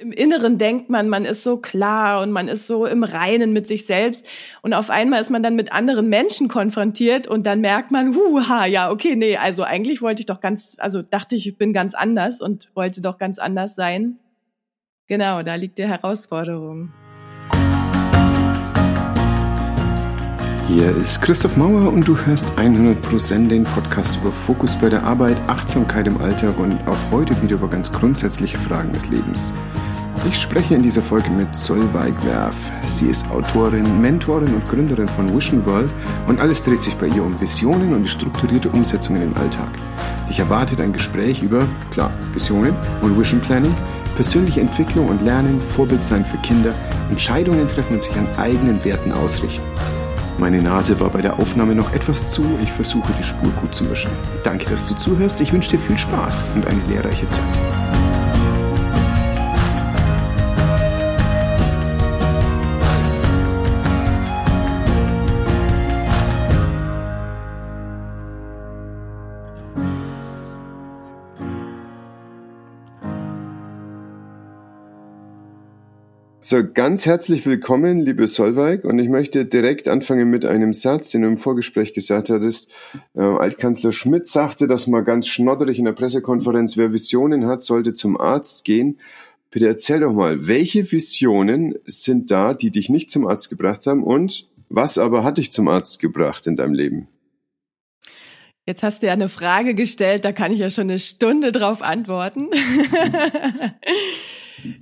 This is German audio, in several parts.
Im Inneren denkt man, man ist so klar und man ist so im Reinen mit sich selbst. Und auf einmal ist man dann mit anderen Menschen konfrontiert und dann merkt man, huha, ja, okay, nee, also eigentlich wollte ich doch ganz, also dachte ich, ich bin ganz anders und wollte doch ganz anders sein. Genau, da liegt die Herausforderung. Hier ist Christoph Mauer und du hörst 100% den Podcast über Fokus bei der Arbeit, Achtsamkeit im Alltag und auch heute wieder über ganz grundsätzliche Fragen des Lebens. Ich spreche in dieser Folge mit Solveig Werf. Sie ist Autorin, Mentorin und Gründerin von Vision World und alles dreht sich bei ihr um Visionen und die strukturierte Umsetzung in den Alltag. Dich erwartet ein Gespräch über, klar, Visionen und Vision Planning, persönliche Entwicklung und Lernen, Vorbild sein für Kinder, Entscheidungen treffen und sich an eigenen Werten ausrichten. Meine Nase war bei der Aufnahme noch etwas zu, ich versuche die Spur gut zu mischen. Danke, dass du zuhörst, ich wünsche dir viel Spaß und eine lehrreiche Zeit. So, ganz herzlich willkommen, liebe Solveig. Und ich möchte direkt anfangen mit einem Satz, den du im Vorgespräch gesagt hattest. Äh, Altkanzler Schmidt sagte das mal ganz schnodderig in der Pressekonferenz. Wer Visionen hat, sollte zum Arzt gehen. Bitte erzähl doch mal, welche Visionen sind da, die dich nicht zum Arzt gebracht haben? Und was aber hat dich zum Arzt gebracht in deinem Leben? Jetzt hast du ja eine Frage gestellt, da kann ich ja schon eine Stunde drauf antworten.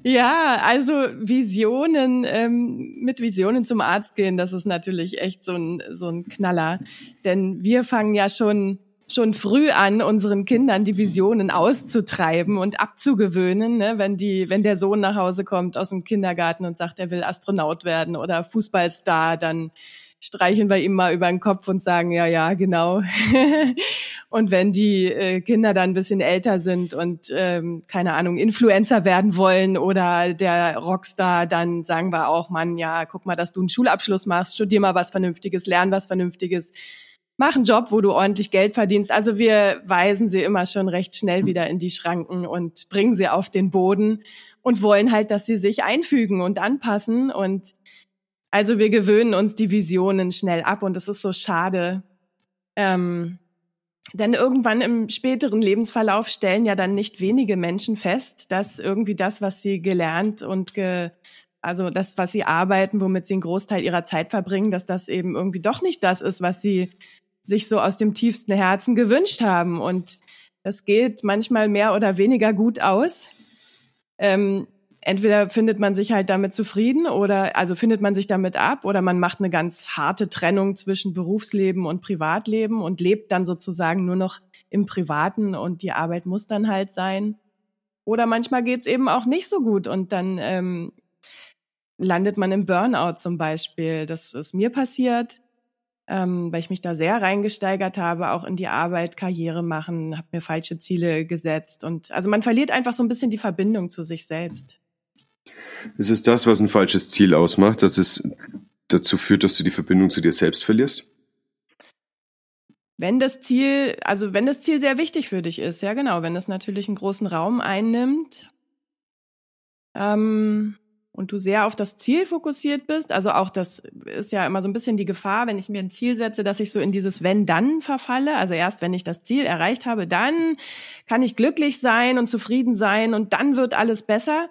Ja, also Visionen, ähm, mit Visionen zum Arzt gehen, das ist natürlich echt so ein, so ein Knaller. Denn wir fangen ja schon, schon früh an, unseren Kindern die Visionen auszutreiben und abzugewöhnen. Ne? Wenn, die, wenn der Sohn nach Hause kommt aus dem Kindergarten und sagt, er will Astronaut werden oder Fußballstar, dann streicheln wir ihm mal über den Kopf und sagen, ja, ja, genau. und wenn die äh, Kinder dann ein bisschen älter sind und, ähm, keine Ahnung, Influencer werden wollen oder der Rockstar, dann sagen wir auch, Mann, ja, guck mal, dass du einen Schulabschluss machst, studier mal was Vernünftiges, lern was Vernünftiges, mach einen Job, wo du ordentlich Geld verdienst. Also wir weisen sie immer schon recht schnell wieder in die Schranken und bringen sie auf den Boden und wollen halt, dass sie sich einfügen und anpassen und also wir gewöhnen uns die Visionen schnell ab und es ist so schade. Ähm, denn irgendwann im späteren Lebensverlauf stellen ja dann nicht wenige Menschen fest, dass irgendwie das, was sie gelernt und ge, also das, was sie arbeiten, womit sie einen Großteil ihrer Zeit verbringen, dass das eben irgendwie doch nicht das ist, was sie sich so aus dem tiefsten Herzen gewünscht haben. Und das geht manchmal mehr oder weniger gut aus. Ähm, entweder findet man sich halt damit zufrieden oder also findet man sich damit ab oder man macht eine ganz harte Trennung zwischen Berufsleben und Privatleben und lebt dann sozusagen nur noch im Privaten und die Arbeit muss dann halt sein. Oder manchmal geht's eben auch nicht so gut und dann ähm, landet man im Burnout zum Beispiel. Das ist mir passiert, ähm, weil ich mich da sehr reingesteigert habe, auch in die Arbeit, Karriere machen, habe mir falsche Ziele gesetzt und also man verliert einfach so ein bisschen die Verbindung zu sich selbst. Ist es das, was ein falsches Ziel ausmacht, dass es dazu führt, dass du die Verbindung zu dir selbst verlierst? Wenn das Ziel, also wenn das Ziel sehr wichtig für dich ist, ja genau, wenn es natürlich einen großen Raum einnimmt ähm, und du sehr auf das Ziel fokussiert bist, also auch das ist ja immer so ein bisschen die Gefahr, wenn ich mir ein Ziel setze, dass ich so in dieses Wenn-Dann verfalle. Also erst wenn ich das Ziel erreicht habe, dann kann ich glücklich sein und zufrieden sein und dann wird alles besser.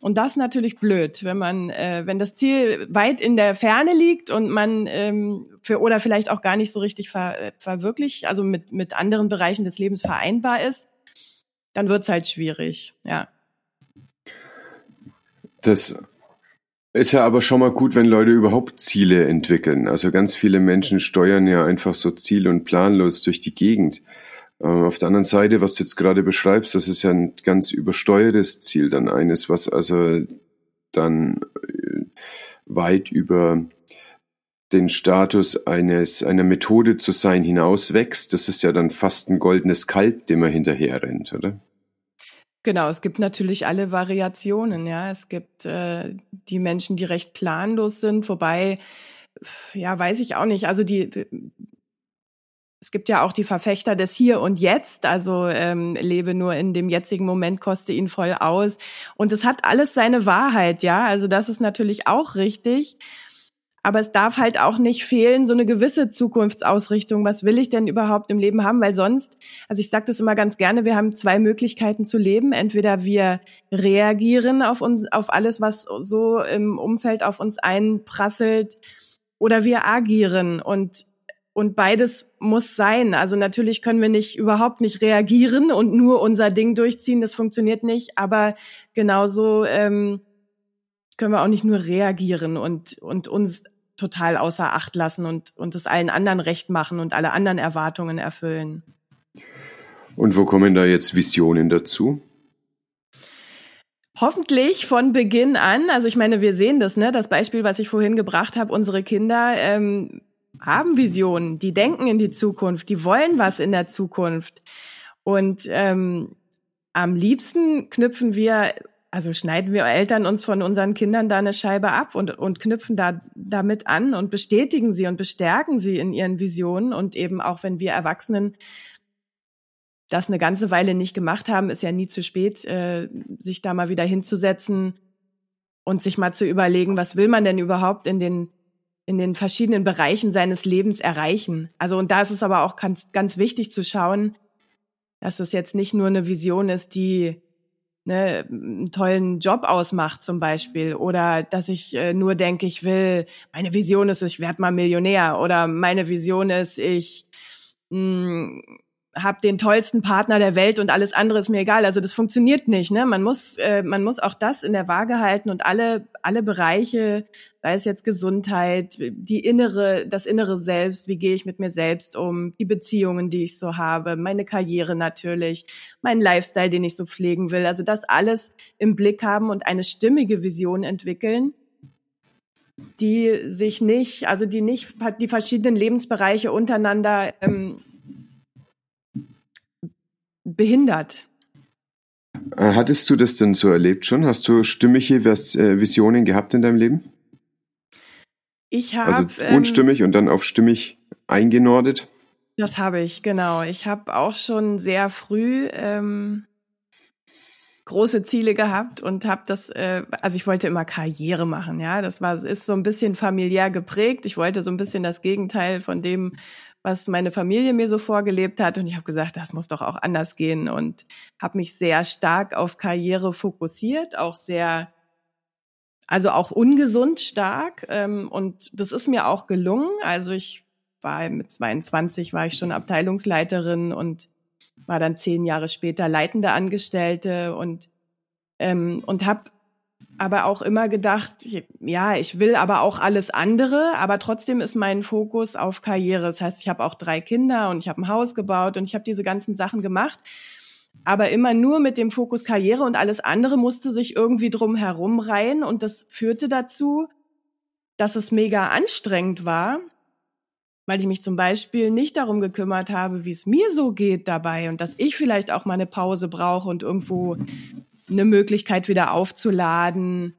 Und das ist natürlich blöd, wenn man, äh, wenn das Ziel weit in der Ferne liegt und man ähm, für oder vielleicht auch gar nicht so richtig ver, äh, verwirklicht, also mit mit anderen Bereichen des Lebens vereinbar ist, dann wird's halt schwierig, ja. Das ist ja aber schon mal gut, wenn Leute überhaupt Ziele entwickeln. Also ganz viele Menschen steuern ja einfach so ziel- und planlos durch die Gegend. Ähm, auf der anderen Seite, was du jetzt gerade beschreibst, das ist ja ein ganz übersteuertes Ziel, dann eines, was also dann äh, weit über den Status eines, einer Methode zu sein hinauswächst. Das ist ja dann fast ein goldenes Kalb, dem man hinterher rennt, oder? Genau, es gibt natürlich alle Variationen, ja. Es gibt äh, die Menschen, die recht planlos sind, wobei, ja, weiß ich auch nicht. Also die es gibt ja auch die Verfechter des Hier und Jetzt, also ähm, lebe nur in dem jetzigen Moment, koste ihn voll aus. Und es hat alles seine Wahrheit, ja. Also das ist natürlich auch richtig. Aber es darf halt auch nicht fehlen, so eine gewisse Zukunftsausrichtung. Was will ich denn überhaupt im Leben haben? Weil sonst, also ich sage das immer ganz gerne, wir haben zwei Möglichkeiten zu leben. Entweder wir reagieren auf, uns, auf alles, was so im Umfeld auf uns einprasselt, oder wir agieren. Und und beides muss sein. Also natürlich können wir nicht überhaupt nicht reagieren und nur unser Ding durchziehen. Das funktioniert nicht. Aber genauso ähm, können wir auch nicht nur reagieren und, und uns total außer Acht lassen und, und es allen anderen recht machen und alle anderen Erwartungen erfüllen. Und wo kommen da jetzt Visionen dazu? Hoffentlich von Beginn an. Also ich meine, wir sehen das, ne? Das Beispiel, was ich vorhin gebracht habe, unsere Kinder ähm, haben Visionen, die denken in die Zukunft, die wollen was in der Zukunft. Und ähm, am liebsten knüpfen wir, also schneiden wir Eltern uns von unseren Kindern da eine Scheibe ab und, und knüpfen da damit an und bestätigen sie und bestärken sie in ihren Visionen. Und eben auch wenn wir Erwachsenen das eine ganze Weile nicht gemacht haben, ist ja nie zu spät, äh, sich da mal wieder hinzusetzen und sich mal zu überlegen, was will man denn überhaupt in den in den verschiedenen Bereichen seines Lebens erreichen. Also und da ist es aber auch ganz, ganz wichtig zu schauen, dass es jetzt nicht nur eine Vision ist, die ne, einen tollen Job ausmacht zum Beispiel oder dass ich äh, nur denke, ich will, meine Vision ist, ich werde mal Millionär oder meine Vision ist, ich mh, hm, habe den tollsten Partner der Welt und alles andere ist mir egal. Also das funktioniert nicht. Ne? Man muss, äh, man muss auch das in der Waage halten und alle, alle Bereiche, sei es jetzt Gesundheit, die innere, das innere Selbst, wie gehe ich mit mir selbst um, die Beziehungen, die ich so habe, meine Karriere natürlich, mein Lifestyle, den ich so pflegen will. Also das alles im Blick haben und eine stimmige Vision entwickeln die sich nicht, also die nicht die verschiedenen Lebensbereiche untereinander ähm, behindert. Äh, hattest du das denn so erlebt schon? Hast du stimmige äh, Visionen gehabt in deinem Leben? Ich habe also unstimmig ähm, und dann auf stimmig eingenordet. Das habe ich genau. Ich habe auch schon sehr früh ähm, große Ziele gehabt und habe das, äh, also ich wollte immer Karriere machen, ja. Das war ist so ein bisschen familiär geprägt. Ich wollte so ein bisschen das Gegenteil von dem was meine Familie mir so vorgelebt hat. Und ich habe gesagt, das muss doch auch anders gehen und habe mich sehr stark auf Karriere fokussiert, auch sehr, also auch ungesund stark. Ähm, und das ist mir auch gelungen. Also ich war mit 22 war ich schon Abteilungsleiterin und war dann zehn Jahre später leitende Angestellte und ähm, und habe aber auch immer gedacht, ja, ich will aber auch alles andere, aber trotzdem ist mein Fokus auf Karriere. Das heißt, ich habe auch drei Kinder und ich habe ein Haus gebaut und ich habe diese ganzen Sachen gemacht, aber immer nur mit dem Fokus Karriere und alles andere musste sich irgendwie drum herum reihen und das führte dazu, dass es mega anstrengend war, weil ich mich zum Beispiel nicht darum gekümmert habe, wie es mir so geht dabei und dass ich vielleicht auch mal eine Pause brauche und irgendwo eine Möglichkeit wieder aufzuladen.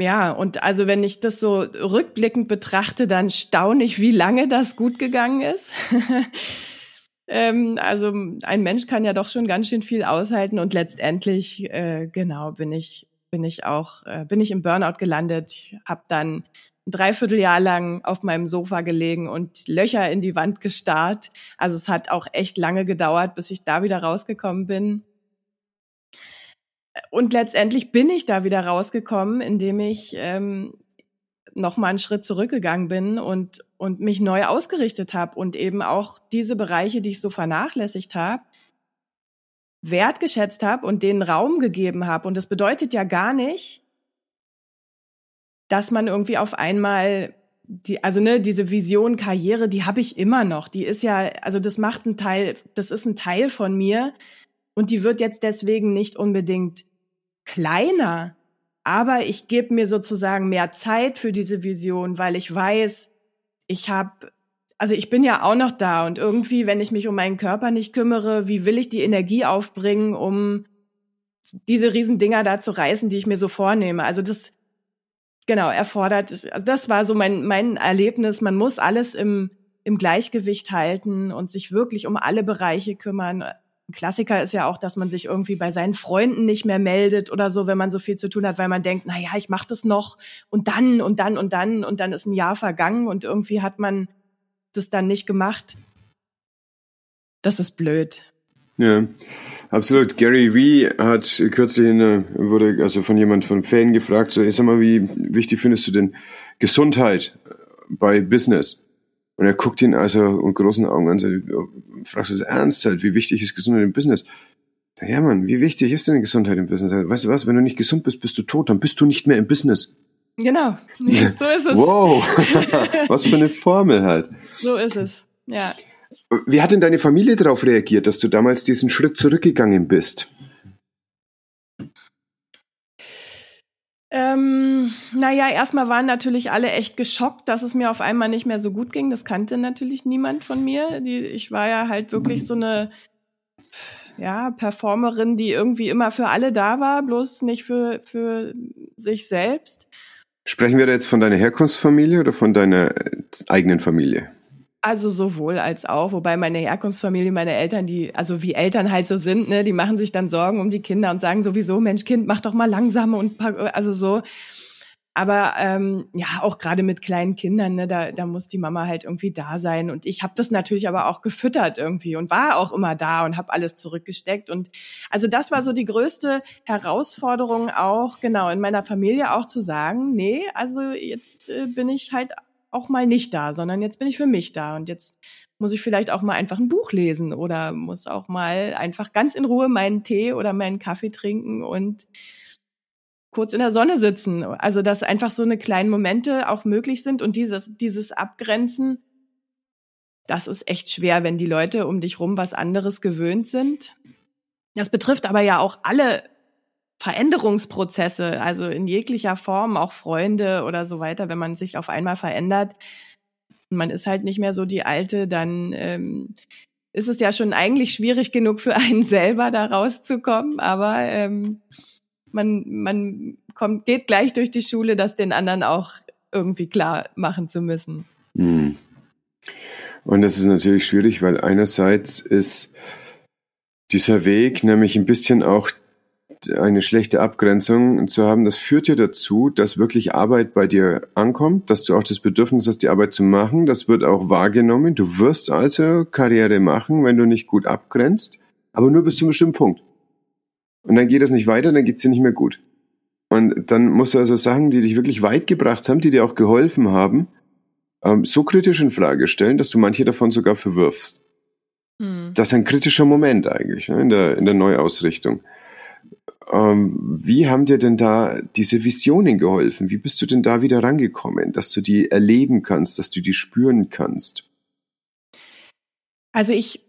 Ja, und also wenn ich das so rückblickend betrachte, dann staune ich, wie lange das gut gegangen ist. ähm, also ein Mensch kann ja doch schon ganz schön viel aushalten und letztendlich, äh, genau, bin ich bin ich auch äh, bin ich im Burnout gelandet, habe dann ein Dreivierteljahr lang auf meinem Sofa gelegen und Löcher in die Wand gestarrt. Also es hat auch echt lange gedauert, bis ich da wieder rausgekommen bin. Und letztendlich bin ich da wieder rausgekommen, indem ich ähm, noch mal einen Schritt zurückgegangen bin und und mich neu ausgerichtet habe und eben auch diese Bereiche, die ich so vernachlässigt habe, wertgeschätzt habe und denen Raum gegeben habe. Und das bedeutet ja gar nicht, dass man irgendwie auf einmal die, also ne, diese Vision Karriere, die habe ich immer noch. Die ist ja, also das macht ein Teil, das ist ein Teil von mir und die wird jetzt deswegen nicht unbedingt kleiner. Aber ich gebe mir sozusagen mehr Zeit für diese Vision, weil ich weiß, ich habe, also ich bin ja auch noch da und irgendwie, wenn ich mich um meinen Körper nicht kümmere, wie will ich die Energie aufbringen, um diese Riesendinger da zu reißen, die ich mir so vornehme? Also das, genau, erfordert, also das war so mein, mein Erlebnis. Man muss alles im, im Gleichgewicht halten und sich wirklich um alle Bereiche kümmern. Ein Klassiker ist ja auch, dass man sich irgendwie bei seinen Freunden nicht mehr meldet oder so, wenn man so viel zu tun hat, weil man denkt, na ja, ich mache das noch und dann und dann und dann und dann ist ein Jahr vergangen und irgendwie hat man das dann nicht gemacht. Das ist blöd. Ja, absolut. Gary Vee hat kürzlich eine, wurde also von jemand von Fan gefragt, so, sag mal, wie wichtig findest du denn Gesundheit bei Business? Und er guckt ihn also mit großen Augen an, so, fragst du es ernst halt, wie wichtig ist Gesundheit im Business? Ja, Mann, wie wichtig ist denn Gesundheit im Business? Weißt du was, wenn du nicht gesund bist, bist du tot, dann bist du nicht mehr im Business. Genau, so ist es. Wow, was für eine Formel halt. So ist es, ja. Wie hat denn deine Familie darauf reagiert, dass du damals diesen Schritt zurückgegangen bist? Ähm, naja, erstmal waren natürlich alle echt geschockt, dass es mir auf einmal nicht mehr so gut ging. Das kannte natürlich niemand von mir. Die, ich war ja halt wirklich so eine ja, Performerin, die irgendwie immer für alle da war, bloß nicht für, für sich selbst. Sprechen wir da jetzt von deiner Herkunftsfamilie oder von deiner eigenen Familie? Also sowohl als auch, wobei meine Herkunftsfamilie, meine Eltern, die, also wie Eltern halt so sind, ne, die machen sich dann Sorgen um die Kinder und sagen sowieso, Mensch, Kind, mach doch mal langsam und also so. Aber ähm, ja, auch gerade mit kleinen Kindern, ne, da, da muss die Mama halt irgendwie da sein. Und ich habe das natürlich aber auch gefüttert irgendwie und war auch immer da und habe alles zurückgesteckt. Und also das war so die größte Herausforderung auch, genau, in meiner Familie auch zu sagen, nee, also jetzt äh, bin ich halt auch mal nicht da, sondern jetzt bin ich für mich da und jetzt muss ich vielleicht auch mal einfach ein Buch lesen oder muss auch mal einfach ganz in Ruhe meinen Tee oder meinen Kaffee trinken und kurz in der Sonne sitzen. Also, dass einfach so eine kleinen Momente auch möglich sind und dieses, dieses Abgrenzen, das ist echt schwer, wenn die Leute um dich rum was anderes gewöhnt sind. Das betrifft aber ja auch alle Veränderungsprozesse, also in jeglicher Form, auch Freunde oder so weiter, wenn man sich auf einmal verändert man ist halt nicht mehr so die Alte, dann ähm, ist es ja schon eigentlich schwierig genug für einen selber da rauszukommen, aber ähm, man, man kommt, geht gleich durch die Schule, das den anderen auch irgendwie klar machen zu müssen. Hm. Und das ist natürlich schwierig, weil einerseits ist dieser Weg nämlich ein bisschen auch eine schlechte Abgrenzung zu haben, das führt ja dazu, dass wirklich Arbeit bei dir ankommt, dass du auch das Bedürfnis hast, die Arbeit zu machen. Das wird auch wahrgenommen. Du wirst also Karriere machen, wenn du nicht gut abgrenzt, aber nur bis zu einem bestimmten Punkt. Und dann geht es nicht weiter, dann geht es dir nicht mehr gut. Und dann musst du also Sachen, die dich wirklich weit gebracht haben, die dir auch geholfen haben, ähm, so kritisch in Frage stellen, dass du manche davon sogar verwirfst. Hm. Das ist ein kritischer Moment eigentlich ne, in, der, in der Neuausrichtung. Ähm, wie haben dir denn da diese Visionen geholfen? Wie bist du denn da wieder rangekommen, dass du die erleben kannst, dass du die spüren kannst? Also ich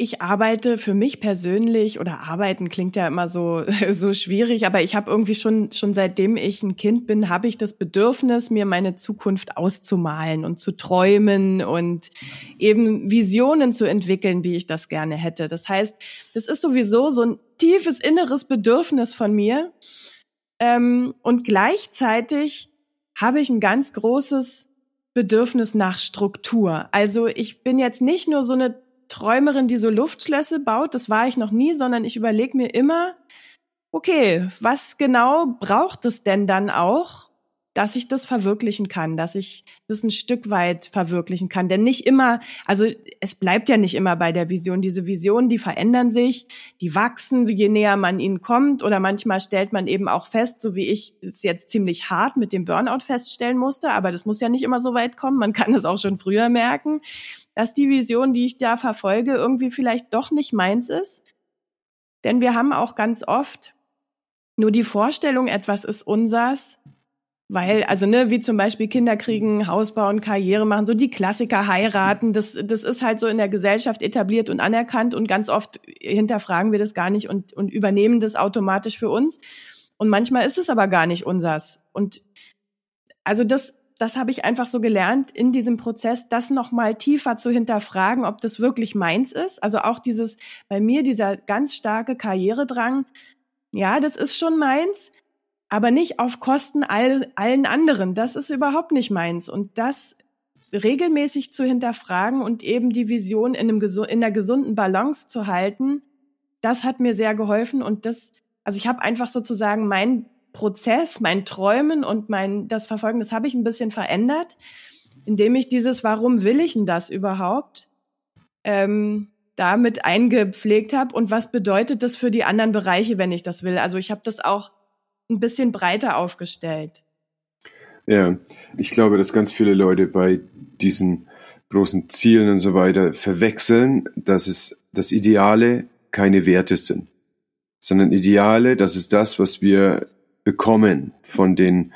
ich arbeite für mich persönlich oder arbeiten klingt ja immer so so schwierig, aber ich habe irgendwie schon schon seitdem ich ein Kind bin, habe ich das Bedürfnis, mir meine Zukunft auszumalen und zu träumen und eben Visionen zu entwickeln, wie ich das gerne hätte. Das heißt, das ist sowieso so ein tiefes inneres Bedürfnis von mir ähm, und gleichzeitig habe ich ein ganz großes Bedürfnis nach Struktur. Also ich bin jetzt nicht nur so eine Träumerin, die so Luftschlösser baut. Das war ich noch nie, sondern ich überlege mir immer, okay, was genau braucht es denn dann auch, dass ich das verwirklichen kann, dass ich das ein Stück weit verwirklichen kann. Denn nicht immer, also es bleibt ja nicht immer bei der Vision. Diese Visionen, die verändern sich, die wachsen, je näher man ihnen kommt. Oder manchmal stellt man eben auch fest, so wie ich es jetzt ziemlich hart mit dem Burnout feststellen musste. Aber das muss ja nicht immer so weit kommen. Man kann es auch schon früher merken, dass die Vision, die ich da verfolge, irgendwie vielleicht doch nicht meins ist. Denn wir haben auch ganz oft nur die Vorstellung, etwas ist unsers, weil, also, ne, wie zum Beispiel Kinder kriegen, Haus bauen, Karriere machen, so die Klassiker heiraten, das, das ist halt so in der Gesellschaft etabliert und anerkannt und ganz oft hinterfragen wir das gar nicht und, und übernehmen das automatisch für uns. Und manchmal ist es aber gar nicht unsers. Und also das, das habe ich einfach so gelernt in diesem Prozess, das nochmal tiefer zu hinterfragen, ob das wirklich meins ist. Also auch dieses, bei mir dieser ganz starke Karrieredrang, ja, das ist schon meins aber nicht auf Kosten all, allen anderen. Das ist überhaupt nicht meins. Und das regelmäßig zu hinterfragen und eben die Vision in, einem, in einer gesunden Balance zu halten, das hat mir sehr geholfen und das, also ich habe einfach sozusagen mein Prozess, mein Träumen und mein das Verfolgen, das habe ich ein bisschen verändert, indem ich dieses Warum will ich denn das überhaupt ähm, damit eingepflegt habe und was bedeutet das für die anderen Bereiche, wenn ich das will. Also ich habe das auch ein bisschen breiter aufgestellt. Ja, ich glaube, dass ganz viele Leute bei diesen großen Zielen und so weiter verwechseln, dass es das Ideale keine Werte sind, sondern Ideale, das ist das, was wir bekommen von den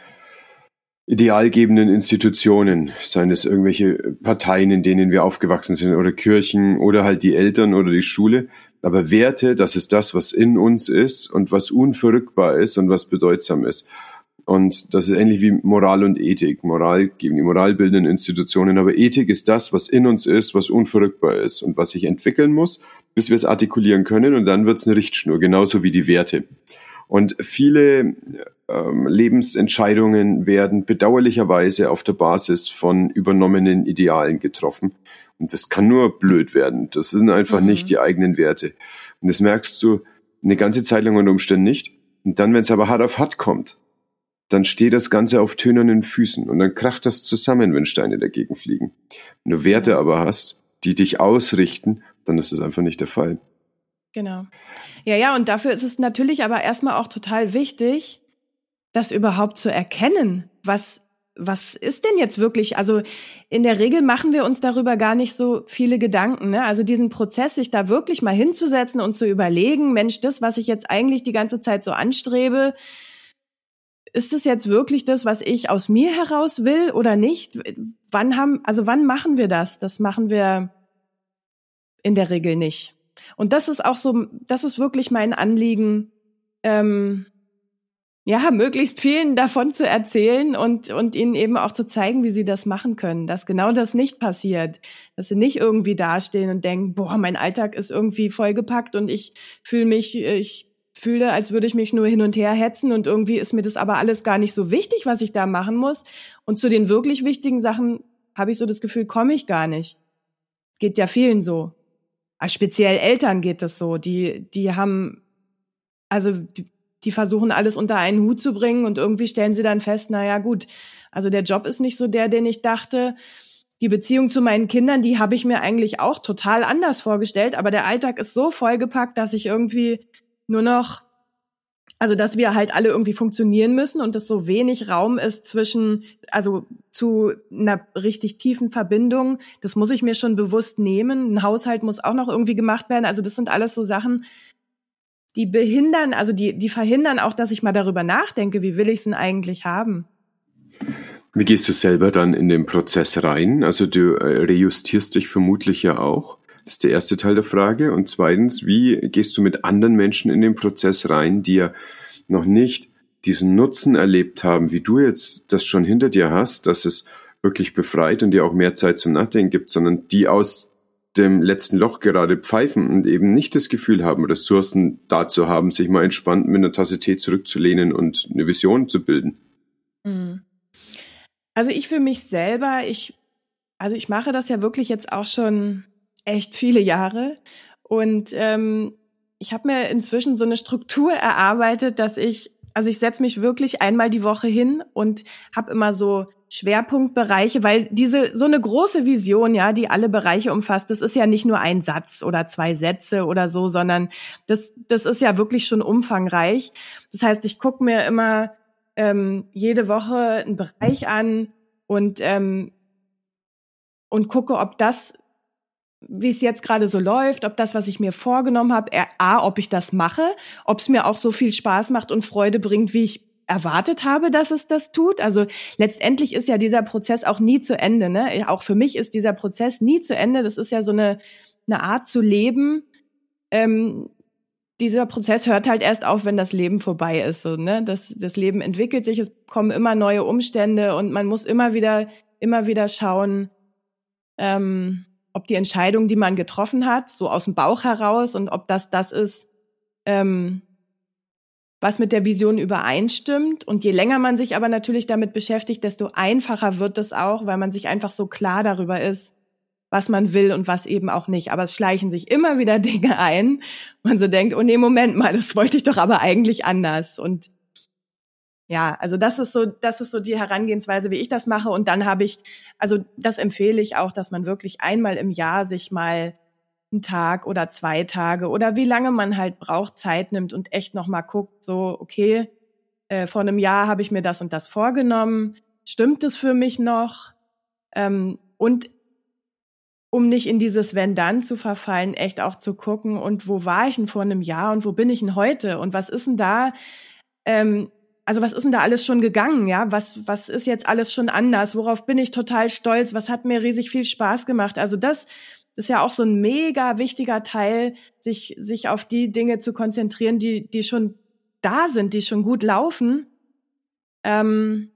idealgebenden Institutionen, seien es irgendwelche Parteien, in denen wir aufgewachsen sind, oder Kirchen, oder halt die Eltern oder die Schule. Aber Werte, das ist das, was in uns ist und was unverrückbar ist und was bedeutsam ist. Und das ist ähnlich wie Moral und Ethik. Moral geben die moralbildenden Institutionen, aber Ethik ist das, was in uns ist, was unverrückbar ist und was sich entwickeln muss, bis wir es artikulieren können und dann wird es eine Richtschnur, genauso wie die Werte. Und viele ähm, Lebensentscheidungen werden bedauerlicherweise auf der Basis von übernommenen Idealen getroffen. Und das kann nur blöd werden. Das sind einfach mhm. nicht die eigenen Werte. Und das merkst du eine ganze Zeit lang unter Umständen nicht. Und dann, wenn es aber hart auf hart kommt, dann steht das Ganze auf tönernen Füßen und dann kracht das zusammen, wenn Steine dagegen fliegen. Wenn du Werte aber hast, die dich ausrichten, dann ist das einfach nicht der Fall. Genau. Ja, ja, und dafür ist es natürlich aber erstmal auch total wichtig, das überhaupt zu erkennen, was was ist denn jetzt wirklich? Also in der Regel machen wir uns darüber gar nicht so viele Gedanken. Ne? Also diesen Prozess, sich da wirklich mal hinzusetzen und zu überlegen, Mensch, das, was ich jetzt eigentlich die ganze Zeit so anstrebe, ist es jetzt wirklich das, was ich aus mir heraus will oder nicht? Wann haben, also wann machen wir das? Das machen wir in der Regel nicht. Und das ist auch so, das ist wirklich mein Anliegen, ähm, ja, möglichst vielen davon zu erzählen und, und ihnen eben auch zu zeigen, wie sie das machen können, dass genau das nicht passiert, dass sie nicht irgendwie dastehen und denken, boah, mein Alltag ist irgendwie vollgepackt und ich fühle mich, ich fühle, als würde ich mich nur hin und her hetzen und irgendwie ist mir das aber alles gar nicht so wichtig, was ich da machen muss. Und zu den wirklich wichtigen Sachen habe ich so das Gefühl, komme ich gar nicht. Geht ja vielen so. Aber speziell Eltern geht das so. Die, die haben, also die, die versuchen alles unter einen Hut zu bringen und irgendwie stellen sie dann fest, na ja, gut, also der Job ist nicht so der, den ich dachte. Die Beziehung zu meinen Kindern, die habe ich mir eigentlich auch total anders vorgestellt, aber der Alltag ist so vollgepackt, dass ich irgendwie nur noch, also dass wir halt alle irgendwie funktionieren müssen und dass so wenig Raum ist zwischen, also zu einer richtig tiefen Verbindung. Das muss ich mir schon bewusst nehmen. Ein Haushalt muss auch noch irgendwie gemacht werden. Also das sind alles so Sachen, die behindern, also die, die verhindern auch, dass ich mal darüber nachdenke, wie will ich es denn eigentlich haben. Wie gehst du selber dann in den Prozess rein? Also du äh, rejustierst dich vermutlich ja auch. Das ist der erste Teil der Frage. Und zweitens, wie gehst du mit anderen Menschen in den Prozess rein, die ja noch nicht diesen Nutzen erlebt haben, wie du jetzt das schon hinter dir hast, dass es wirklich befreit und dir auch mehr Zeit zum Nachdenken gibt, sondern die aus dem letzten Loch gerade pfeifen und eben nicht das Gefühl haben, Ressourcen dazu haben, sich mal entspannt mit einer Tasse Tee zurückzulehnen und eine Vision zu bilden. Mhm. Also ich für mich selber, ich, also ich mache das ja wirklich jetzt auch schon echt viele Jahre. Und ähm, ich habe mir inzwischen so eine Struktur erarbeitet, dass ich, also ich setze mich wirklich einmal die Woche hin und habe immer so Schwerpunktbereiche, weil diese so eine große Vision, ja, die alle Bereiche umfasst, das ist ja nicht nur ein Satz oder zwei Sätze oder so, sondern das, das ist ja wirklich schon umfangreich. Das heißt, ich gucke mir immer ähm, jede Woche einen Bereich an und ähm, und gucke, ob das wie es jetzt gerade so läuft, ob das, was ich mir vorgenommen habe, a, ob ich das mache, ob es mir auch so viel Spaß macht und Freude bringt, wie ich erwartet habe, dass es das tut. Also letztendlich ist ja dieser Prozess auch nie zu Ende. Ne? Auch für mich ist dieser Prozess nie zu Ende. Das ist ja so eine, eine Art zu leben. Ähm, dieser Prozess hört halt erst auf, wenn das Leben vorbei ist. So, ne? das, das Leben entwickelt sich, es kommen immer neue Umstände und man muss immer wieder, immer wieder schauen, ähm, ob die Entscheidung, die man getroffen hat, so aus dem Bauch heraus und ob das das ist, ähm, was mit der Vision übereinstimmt. Und je länger man sich aber natürlich damit beschäftigt, desto einfacher wird es auch, weil man sich einfach so klar darüber ist, was man will und was eben auch nicht. Aber es schleichen sich immer wieder Dinge ein. Man so denkt, oh nee, Moment mal, das wollte ich doch aber eigentlich anders. Und ja, also das ist so, das ist so die Herangehensweise, wie ich das mache. Und dann habe ich, also das empfehle ich auch, dass man wirklich einmal im Jahr sich mal einen Tag oder zwei Tage oder wie lange man halt braucht, Zeit nimmt und echt nochmal guckt, so, okay, äh, vor einem Jahr habe ich mir das und das vorgenommen. Stimmt es für mich noch? Ähm, und um nicht in dieses Wenn dann zu verfallen, echt auch zu gucken, und wo war ich denn vor einem Jahr und wo bin ich denn heute? Und was ist denn da? Ähm, also was ist denn da alles schon gegangen, ja? Was, was ist jetzt alles schon anders? Worauf bin ich total stolz? Was hat mir riesig viel Spaß gemacht? Also das ist ja auch so ein mega wichtiger Teil, sich, sich auf die Dinge zu konzentrieren, die, die schon da sind, die schon gut laufen. Ähm,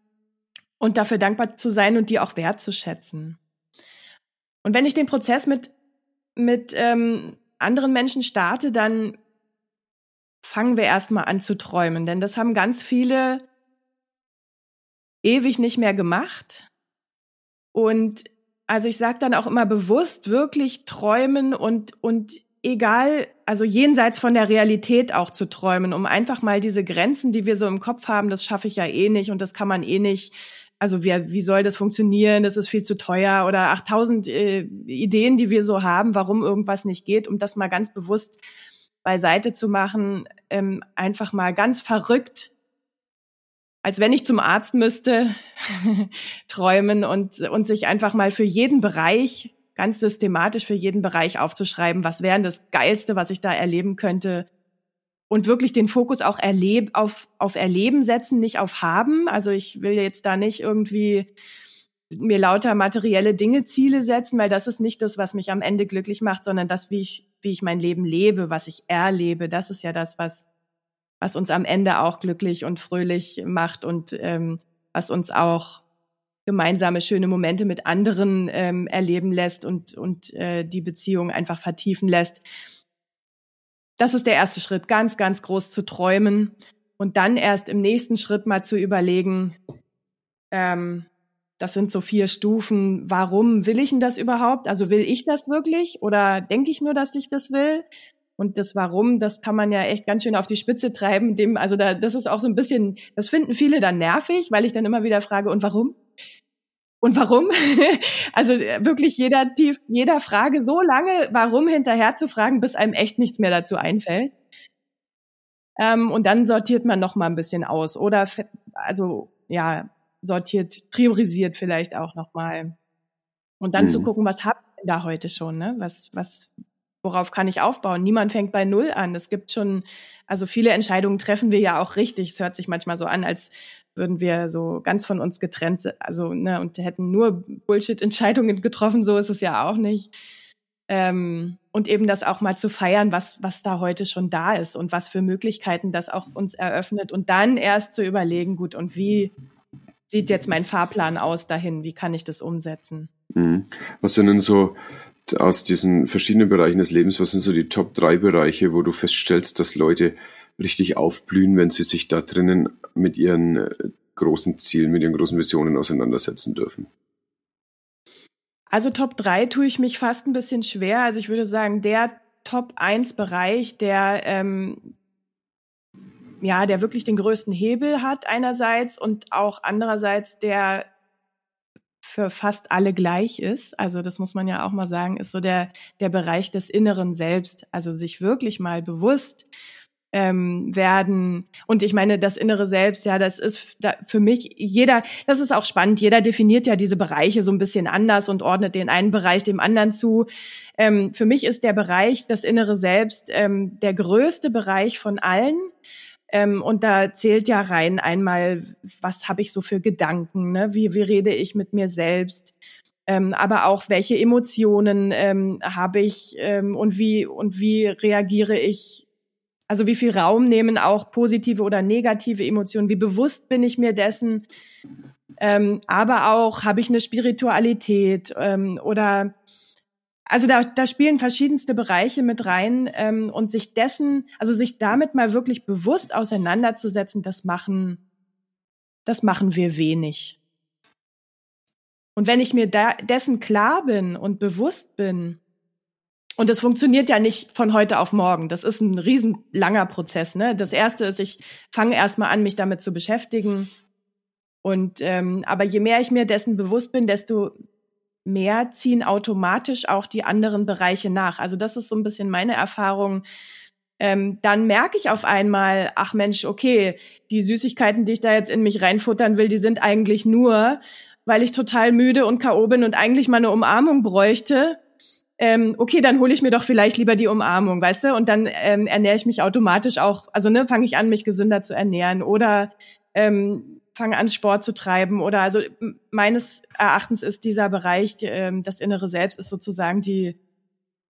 und dafür dankbar zu sein und die auch wertzuschätzen. Und wenn ich den Prozess mit, mit ähm, anderen Menschen starte, dann fangen wir erstmal an zu träumen, denn das haben ganz viele ewig nicht mehr gemacht. Und also ich sage dann auch immer bewusst wirklich träumen und, und egal, also jenseits von der Realität auch zu träumen, um einfach mal diese Grenzen, die wir so im Kopf haben, das schaffe ich ja eh nicht und das kann man eh nicht. Also wie, wie soll das funktionieren? Das ist viel zu teuer oder 8000 äh, Ideen, die wir so haben, warum irgendwas nicht geht, um das mal ganz bewusst beiseite zu machen, ähm, einfach mal ganz verrückt, als wenn ich zum Arzt müsste, träumen und, und sich einfach mal für jeden Bereich, ganz systematisch für jeden Bereich aufzuschreiben, was wäre das Geilste, was ich da erleben könnte. Und wirklich den Fokus auch erleb, auf, auf Erleben setzen, nicht auf Haben. Also ich will jetzt da nicht irgendwie mir lauter materielle Dinge Ziele setzen, weil das ist nicht das, was mich am Ende glücklich macht, sondern das, wie ich, wie ich mein Leben lebe, was ich erlebe. Das ist ja das, was, was uns am Ende auch glücklich und fröhlich macht und ähm, was uns auch gemeinsame schöne Momente mit anderen ähm, erleben lässt und, und äh, die Beziehung einfach vertiefen lässt. Das ist der erste Schritt, ganz, ganz groß zu träumen und dann erst im nächsten Schritt mal zu überlegen, ähm, das sind so vier Stufen. Warum will ich denn das überhaupt? Also will ich das wirklich oder denke ich nur, dass ich das will? Und das Warum, das kann man ja echt ganz schön auf die Spitze treiben. Dem, also da, das ist auch so ein bisschen, das finden viele dann nervig, weil ich dann immer wieder frage, und warum? Und warum? also wirklich jeder, jeder Frage so lange, warum hinterher zu fragen, bis einem echt nichts mehr dazu einfällt. Ähm, und dann sortiert man noch mal ein bisschen aus. Oder also ja, sortiert, priorisiert vielleicht auch nochmal. Und dann mhm. zu gucken, was habt ihr da heute schon, ne? Was, was, worauf kann ich aufbauen? Niemand fängt bei Null an. Es gibt schon, also viele Entscheidungen treffen wir ja auch richtig. Es hört sich manchmal so an, als würden wir so ganz von uns getrennt, also, ne, und hätten nur Bullshit-Entscheidungen getroffen. So ist es ja auch nicht. Ähm, und eben das auch mal zu feiern, was, was da heute schon da ist und was für Möglichkeiten das auch uns eröffnet und dann erst zu überlegen, gut, und wie sieht jetzt mein Fahrplan aus dahin? Wie kann ich das umsetzen? Mhm. Was sind denn so aus diesen verschiedenen Bereichen des Lebens, was sind so die Top drei Bereiche, wo du feststellst, dass Leute richtig aufblühen, wenn sie sich da drinnen mit ihren äh, großen Zielen, mit ihren großen Visionen auseinandersetzen dürfen? Also Top 3 tue ich mich fast ein bisschen schwer. Also ich würde sagen, der Top 1 Bereich, der ähm, ja, der wirklich den größten Hebel hat einerseits und auch andererseits der für fast alle gleich ist. Also das muss man ja auch mal sagen, ist so der, der Bereich des Inneren selbst. Also sich wirklich mal bewusst ähm, werden. Und ich meine, das innere Selbst, ja, das ist da für mich jeder, das ist auch spannend. Jeder definiert ja diese Bereiche so ein bisschen anders und ordnet den einen Bereich dem anderen zu. Ähm, für mich ist der Bereich, das innere Selbst, ähm, der größte Bereich von allen. Ähm, und da zählt ja rein einmal, was habe ich so für Gedanken, ne? wie, wie rede ich mit mir selbst, ähm, aber auch welche Emotionen ähm, habe ich ähm, und wie und wie reagiere ich. Also wie viel Raum nehmen auch positive oder negative Emotionen? Wie bewusst bin ich mir dessen? Ähm, aber auch habe ich eine Spiritualität ähm, oder also da, da spielen verschiedenste Bereiche mit rein ähm, und sich dessen, also sich damit mal wirklich bewusst auseinanderzusetzen, das machen, das machen wir wenig. Und wenn ich mir da, dessen klar bin und bewusst bin, und das funktioniert ja nicht von heute auf morgen. Das ist ein riesenlanger Prozess. Ne? Das erste ist, ich fange erstmal an, mich damit zu beschäftigen. Und ähm, aber je mehr ich mir dessen bewusst bin, desto mehr ziehen automatisch auch die anderen Bereiche nach. Also das ist so ein bisschen meine Erfahrung. Ähm, dann merke ich auf einmal, ach Mensch, okay, die Süßigkeiten, die ich da jetzt in mich reinfuttern will, die sind eigentlich nur, weil ich total müde und K.O. bin und eigentlich mal eine Umarmung bräuchte. Ähm, okay, dann hole ich mir doch vielleicht lieber die Umarmung, weißt du? Und dann ähm, ernähre ich mich automatisch auch, also ne, fange ich an, mich gesünder zu ernähren. Oder ähm, fange an, Sport zu treiben oder also meines Erachtens ist dieser Bereich, ähm, das innere Selbst ist sozusagen die,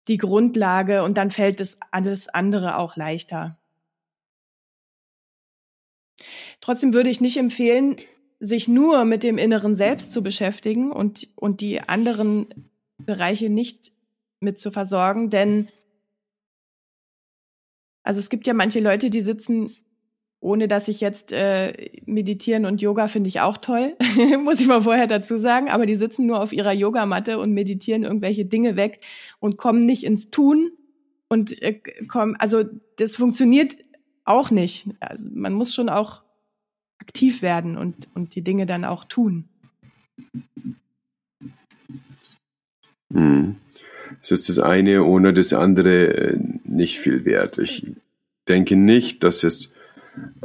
die Grundlage und dann fällt es alles andere auch leichter. Trotzdem würde ich nicht empfehlen, sich nur mit dem inneren Selbst zu beschäftigen und, und die anderen Bereiche nicht mit zu versorgen, denn also es gibt ja manche Leute, die sitzen ohne dass ich jetzt äh, meditieren und Yoga finde ich auch toll, muss ich mal vorher dazu sagen, aber die sitzen nur auf ihrer Yogamatte und meditieren irgendwelche Dinge weg und kommen nicht ins Tun und äh, kommen, also das funktioniert auch nicht. Also man muss schon auch aktiv werden und, und die Dinge dann auch tun. Hm. Es ist das eine ohne das andere äh, nicht viel wert. Ich denke nicht, dass es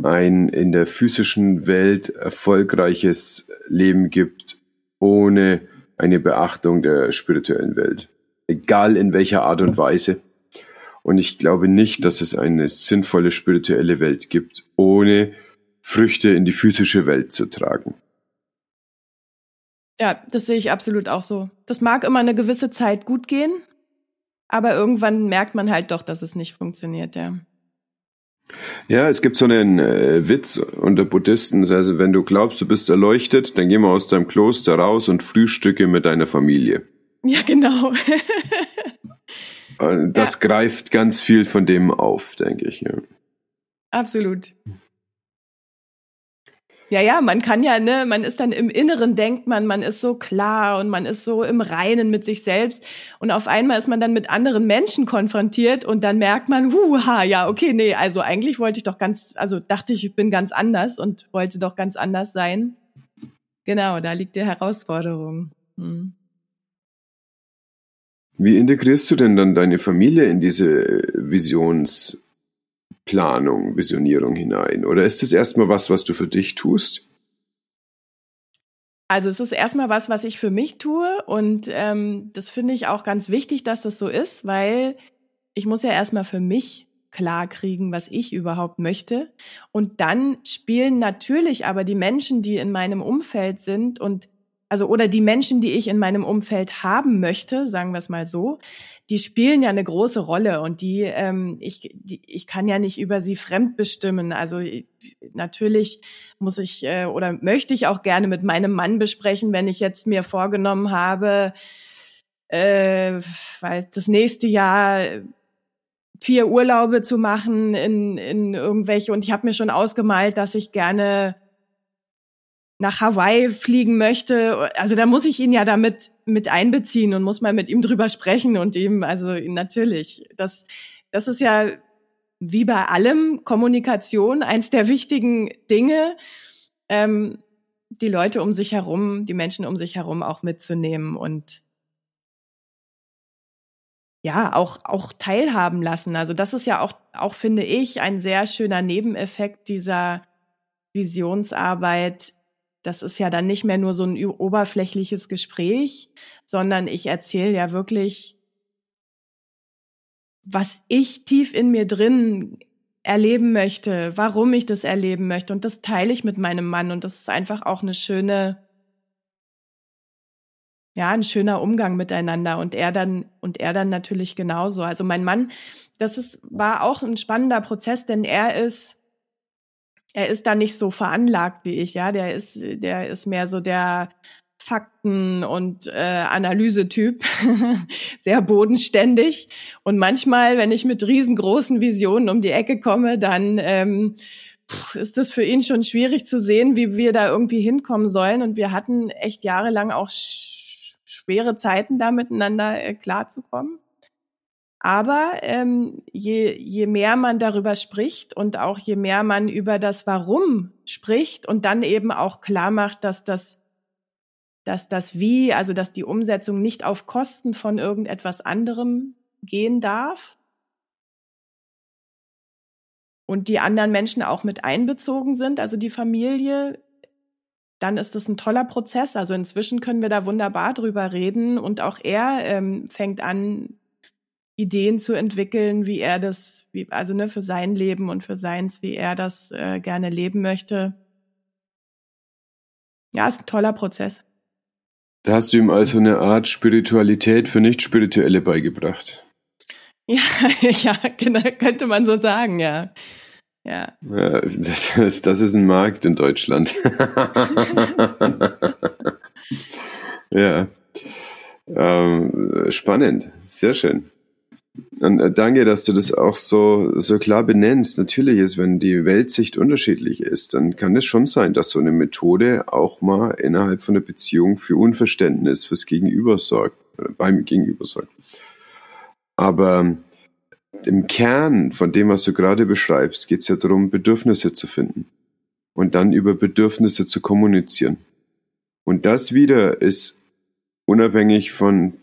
ein in der physischen Welt erfolgreiches Leben gibt, ohne eine Beachtung der spirituellen Welt. Egal in welcher Art und Weise. Und ich glaube nicht, dass es eine sinnvolle spirituelle Welt gibt, ohne Früchte in die physische Welt zu tragen. Ja, das sehe ich absolut auch so. Das mag immer eine gewisse Zeit gut gehen, aber irgendwann merkt man halt doch, dass es nicht funktioniert, ja. Ja, es gibt so einen äh, Witz unter Buddhisten, also wenn du glaubst, du bist erleuchtet, dann geh mal aus deinem Kloster raus und frühstücke mit deiner Familie. Ja, genau. das ja. greift ganz viel von dem auf, denke ich. Ja. Absolut. Ja, ja, man kann ja, ne, man ist dann im Inneren, denkt man, man ist so klar und man ist so im Reinen mit sich selbst. Und auf einmal ist man dann mit anderen Menschen konfrontiert und dann merkt man, huha, ja, okay, nee, also eigentlich wollte ich doch ganz, also dachte ich, ich bin ganz anders und wollte doch ganz anders sein. Genau, da liegt die Herausforderung. Hm. Wie integrierst du denn dann deine Familie in diese Visions- Planung, Visionierung hinein? Oder ist es erstmal was, was du für dich tust? Also es ist erstmal was, was ich für mich tue und ähm, das finde ich auch ganz wichtig, dass das so ist, weil ich muss ja erstmal für mich klar kriegen, was ich überhaupt möchte. Und dann spielen natürlich aber die Menschen, die in meinem Umfeld sind und also oder die Menschen, die ich in meinem Umfeld haben möchte, sagen wir es mal so, die spielen ja eine große Rolle und die, ähm, ich, die, ich kann ja nicht über sie fremd bestimmen. Also ich, natürlich muss ich äh, oder möchte ich auch gerne mit meinem Mann besprechen, wenn ich jetzt mir vorgenommen habe, äh, weil das nächste Jahr vier Urlaube zu machen in, in irgendwelche und ich habe mir schon ausgemalt, dass ich gerne nach Hawaii fliegen möchte, also da muss ich ihn ja damit mit einbeziehen und muss mal mit ihm drüber sprechen und ihm, also natürlich, das, das ist ja wie bei allem Kommunikation eins der wichtigen Dinge, ähm, die Leute um sich herum, die Menschen um sich herum auch mitzunehmen und ja, auch, auch teilhaben lassen. Also das ist ja auch, auch finde ich, ein sehr schöner Nebeneffekt dieser Visionsarbeit, das ist ja dann nicht mehr nur so ein oberflächliches Gespräch, sondern ich erzähle ja wirklich, was ich tief in mir drin erleben möchte, warum ich das erleben möchte. Und das teile ich mit meinem Mann. Und das ist einfach auch eine schöne, ja, ein schöner Umgang miteinander. Und er dann, und er dann natürlich genauso. Also mein Mann, das ist, war auch ein spannender Prozess, denn er ist er ist da nicht so veranlagt wie ich, ja. Der ist, der ist mehr so der Fakten- und äh, Analysetyp, sehr bodenständig. Und manchmal, wenn ich mit riesengroßen Visionen um die Ecke komme, dann ähm, ist das für ihn schon schwierig zu sehen, wie wir da irgendwie hinkommen sollen. Und wir hatten echt jahrelang auch sch schwere Zeiten, da miteinander äh, klarzukommen. Aber ähm, je, je mehr man darüber spricht und auch je mehr man über das Warum spricht und dann eben auch klar macht, dass das, dass das Wie, also dass die Umsetzung nicht auf Kosten von irgendetwas anderem gehen darf, und die anderen Menschen auch mit einbezogen sind, also die Familie, dann ist das ein toller Prozess. Also inzwischen können wir da wunderbar drüber reden und auch er ähm, fängt an, Ideen zu entwickeln, wie er das, wie, also ne, für sein Leben und für seins, wie er das äh, gerne leben möchte. Ja, ist ein toller Prozess. Da hast du ihm also eine Art Spiritualität für Nicht-Spirituelle beigebracht. Ja, ja, genau, könnte man so sagen, ja. Ja. ja das, ist, das ist ein Markt in Deutschland. ja. Ähm, spannend, sehr schön. Und äh, danke, dass du das auch so, so klar benennst. Natürlich ist, wenn die Weltsicht unterschiedlich ist, dann kann es schon sein, dass so eine Methode auch mal innerhalb von einer Beziehung für Unverständnis fürs Gegenüber sorgt, beim Gegenüber sorgt. Aber im Kern von dem, was du gerade beschreibst, geht es ja darum, Bedürfnisse zu finden und dann über Bedürfnisse zu kommunizieren. Und das wieder ist unabhängig von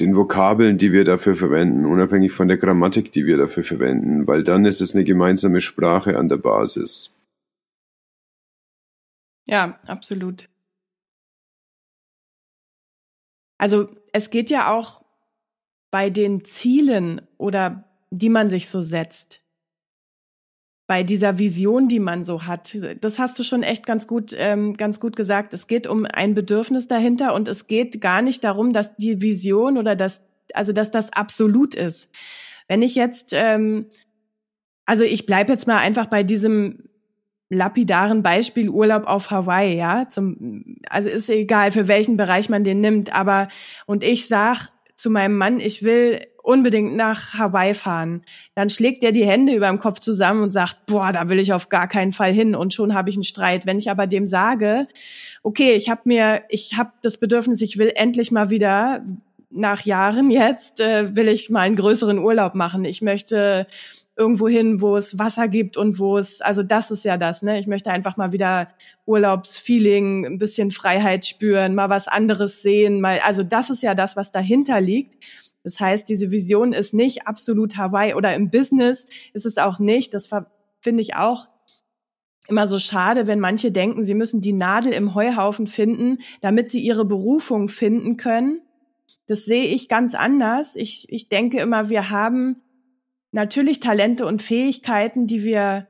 den Vokabeln, die wir dafür verwenden, unabhängig von der Grammatik, die wir dafür verwenden, weil dann ist es eine gemeinsame Sprache an der Basis. Ja, absolut. Also es geht ja auch bei den Zielen oder die man sich so setzt, bei dieser Vision, die man so hat. Das hast du schon echt ganz gut, ähm, ganz gut gesagt. Es geht um ein Bedürfnis dahinter und es geht gar nicht darum, dass die Vision oder das, also dass das absolut ist. Wenn ich jetzt, ähm, also ich bleibe jetzt mal einfach bei diesem lapidaren Beispiel Urlaub auf Hawaii, ja, zum, also ist egal, für welchen Bereich man den nimmt, aber und ich sag, zu meinem Mann, ich will unbedingt nach Hawaii fahren. Dann schlägt er die Hände über dem Kopf zusammen und sagt, boah, da will ich auf gar keinen Fall hin und schon habe ich einen Streit. Wenn ich aber dem sage, okay, ich habe mir, ich habe das Bedürfnis, ich will endlich mal wieder nach Jahren jetzt äh, will ich mal einen größeren Urlaub machen. Ich möchte irgendwo hin, wo es Wasser gibt und wo es, also das ist ja das, ne? Ich möchte einfach mal wieder Urlaubsfeeling, ein bisschen Freiheit spüren, mal was anderes sehen, mal, also das ist ja das, was dahinter liegt. Das heißt, diese Vision ist nicht absolut Hawaii oder im Business ist es auch nicht. Das finde ich auch immer so schade, wenn manche denken, sie müssen die Nadel im Heuhaufen finden, damit sie ihre Berufung finden können. Das sehe ich ganz anders. Ich, ich denke immer, wir haben natürlich Talente und Fähigkeiten, die wir,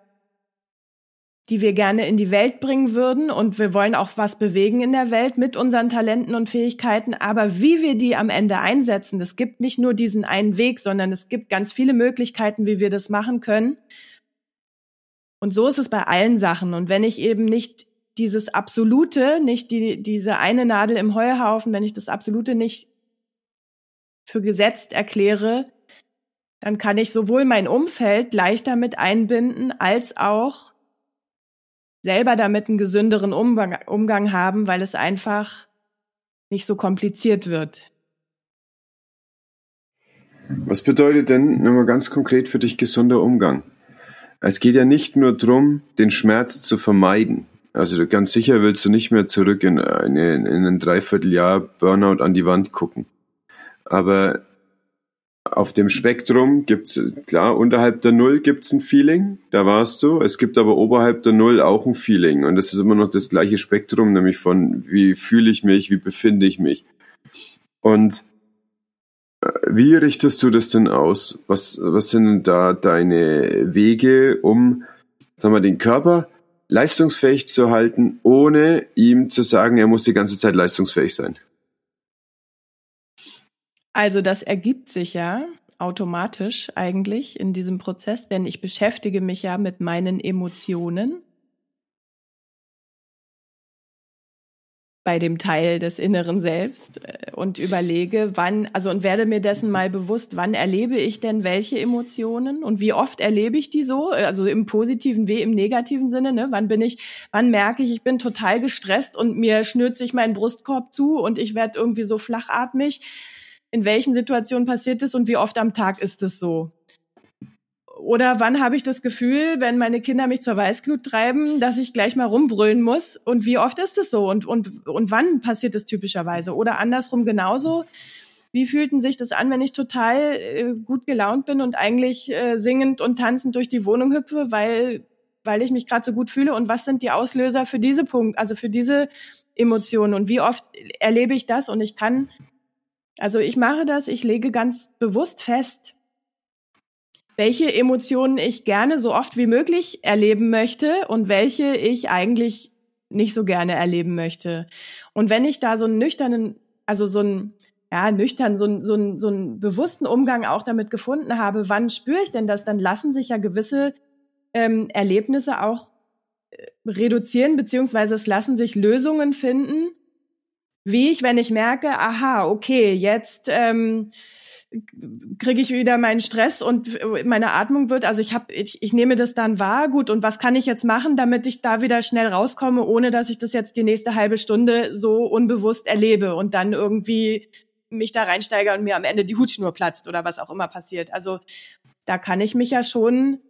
die wir gerne in die Welt bringen würden. Und wir wollen auch was bewegen in der Welt mit unseren Talenten und Fähigkeiten. Aber wie wir die am Ende einsetzen, es gibt nicht nur diesen einen Weg, sondern es gibt ganz viele Möglichkeiten, wie wir das machen können. Und so ist es bei allen Sachen. Und wenn ich eben nicht dieses Absolute, nicht die, diese eine Nadel im Heuhaufen, wenn ich das Absolute nicht für gesetzt erkläre, dann kann ich sowohl mein Umfeld leichter mit einbinden, als auch selber damit einen gesünderen Umgang, Umgang haben, weil es einfach nicht so kompliziert wird. Was bedeutet denn nochmal ganz konkret für dich gesunder Umgang? Es geht ja nicht nur darum, den Schmerz zu vermeiden. Also ganz sicher willst du nicht mehr zurück in, eine, in ein Dreivierteljahr Burnout an die Wand gucken. Aber auf dem Spektrum gibt's klar, unterhalb der Null gibt's ein Feeling, da warst du. Es gibt aber oberhalb der Null auch ein Feeling. Und das ist immer noch das gleiche Spektrum, nämlich von wie fühle ich mich, wie befinde ich mich. Und äh, wie richtest du das denn aus? Was, was sind da deine Wege, um, sagen wir, den Körper leistungsfähig zu halten, ohne ihm zu sagen, er muss die ganze Zeit leistungsfähig sein? Also das ergibt sich ja automatisch eigentlich in diesem Prozess, denn ich beschäftige mich ja mit meinen Emotionen. bei dem Teil des inneren Selbst äh, und überlege, wann, also und werde mir dessen mal bewusst, wann erlebe ich denn welche Emotionen und wie oft erlebe ich die so, also im positiven wie im negativen Sinne, ne? Wann bin ich, wann merke ich, ich bin total gestresst und mir schnürt sich mein Brustkorb zu und ich werde irgendwie so flachatmig. In welchen Situationen passiert das und wie oft am Tag ist es so? Oder wann habe ich das Gefühl, wenn meine Kinder mich zur Weißglut treiben, dass ich gleich mal rumbrüllen muss? Und wie oft ist es so? Und, und, und wann passiert es typischerweise? Oder andersrum genauso. Wie fühlten sich das an, wenn ich total äh, gut gelaunt bin und eigentlich äh, singend und tanzend durch die Wohnung hüpfe, weil, weil ich mich gerade so gut fühle? Und was sind die Auslöser für diese Punkte, also für diese Emotionen? Und wie oft erlebe ich das? Und ich kann, also ich mache das, ich lege ganz bewusst fest, welche Emotionen ich gerne so oft wie möglich erleben möchte und welche ich eigentlich nicht so gerne erleben möchte. Und wenn ich da so einen nüchternen, also so einen, ja, nüchtern, so einen, so einen, so einen bewussten Umgang auch damit gefunden habe, wann spüre ich denn das, dann lassen sich ja gewisse ähm, Erlebnisse auch äh, reduzieren, beziehungsweise es lassen sich Lösungen finden, wie ich, wenn ich merke, aha, okay, jetzt ähm, kriege ich wieder meinen Stress und meine Atmung wird, also ich habe, ich, ich nehme das dann wahr, gut, und was kann ich jetzt machen, damit ich da wieder schnell rauskomme, ohne dass ich das jetzt die nächste halbe Stunde so unbewusst erlebe und dann irgendwie mich da reinsteige und mir am Ende die Hutschnur platzt oder was auch immer passiert. Also da kann ich mich ja schon,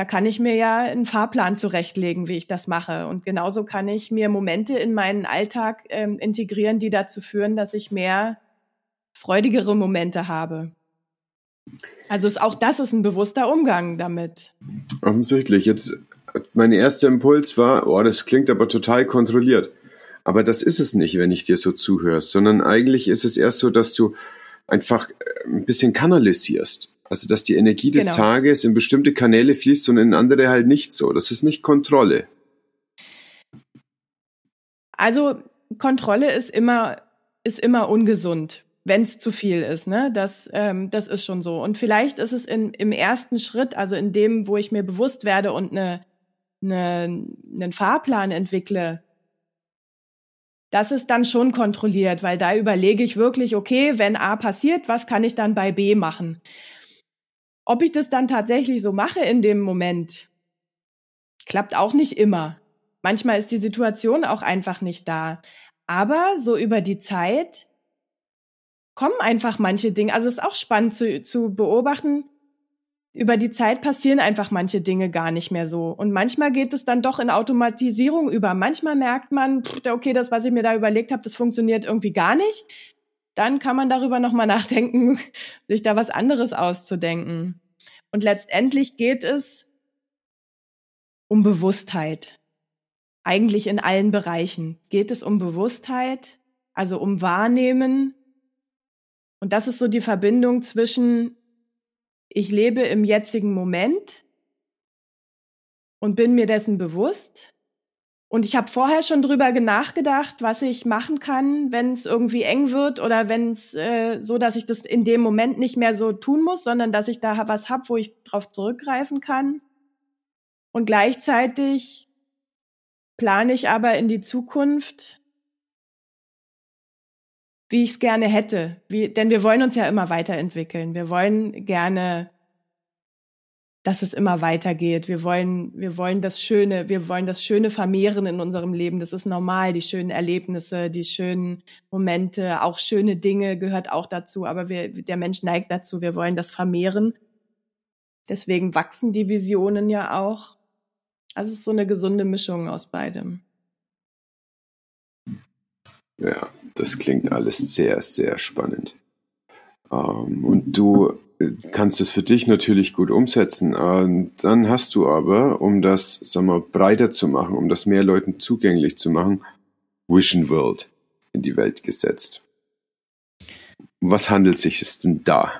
da kann ich mir ja einen Fahrplan zurechtlegen, wie ich das mache. Und genauso kann ich mir Momente in meinen Alltag ähm, integrieren, die dazu führen, dass ich mehr freudigere Momente habe. Also ist auch das ist ein bewusster Umgang damit. Offensichtlich. Jetzt mein erster Impuls war, oh, das klingt aber total kontrolliert. Aber das ist es nicht, wenn ich dir so zuhörst, sondern eigentlich ist es erst so, dass du einfach äh, ein bisschen kanalisierst. Also, dass die Energie des genau. Tages in bestimmte Kanäle fließt und in andere halt nicht so. Das ist nicht Kontrolle. Also, Kontrolle ist immer, ist immer ungesund wenn es zu viel ist, ne? Das, ähm, das ist schon so. Und vielleicht ist es in, im ersten Schritt, also in dem, wo ich mir bewusst werde und eine, eine, einen Fahrplan entwickle, das ist dann schon kontrolliert, weil da überlege ich wirklich, okay, wenn A passiert, was kann ich dann bei B machen? Ob ich das dann tatsächlich so mache in dem Moment, klappt auch nicht immer. Manchmal ist die Situation auch einfach nicht da. Aber so über die Zeit kommen einfach manche Dinge. Also es ist auch spannend zu, zu beobachten. Über die Zeit passieren einfach manche Dinge gar nicht mehr so. Und manchmal geht es dann doch in Automatisierung über. Manchmal merkt man, okay, das, was ich mir da überlegt habe, das funktioniert irgendwie gar nicht. Dann kann man darüber nochmal nachdenken, sich da was anderes auszudenken. Und letztendlich geht es um Bewusstheit. Eigentlich in allen Bereichen geht es um Bewusstheit, also um Wahrnehmen, und das ist so die Verbindung zwischen, ich lebe im jetzigen Moment und bin mir dessen bewusst. Und ich habe vorher schon drüber nachgedacht, was ich machen kann, wenn es irgendwie eng wird oder wenn es äh, so, dass ich das in dem Moment nicht mehr so tun muss, sondern dass ich da was habe, wo ich drauf zurückgreifen kann. Und gleichzeitig plane ich aber in die Zukunft wie ich es gerne hätte. Wie, denn wir wollen uns ja immer weiterentwickeln. Wir wollen gerne, dass es immer weitergeht. Wir wollen, wir wollen das Schöne, wir wollen das Schöne vermehren in unserem Leben. Das ist normal. Die schönen Erlebnisse, die schönen Momente, auch schöne Dinge gehört auch dazu. Aber wir, der Mensch neigt dazu. Wir wollen das vermehren. Deswegen wachsen die Visionen ja auch. Also es ist so eine gesunde Mischung aus beidem. Ja, das klingt alles sehr, sehr spannend. Ähm, und du kannst es für dich natürlich gut umsetzen. Ähm, dann hast du aber, um das sagen wir, breiter zu machen, um das mehr Leuten zugänglich zu machen, Vision World in die Welt gesetzt. Was handelt sich es denn da?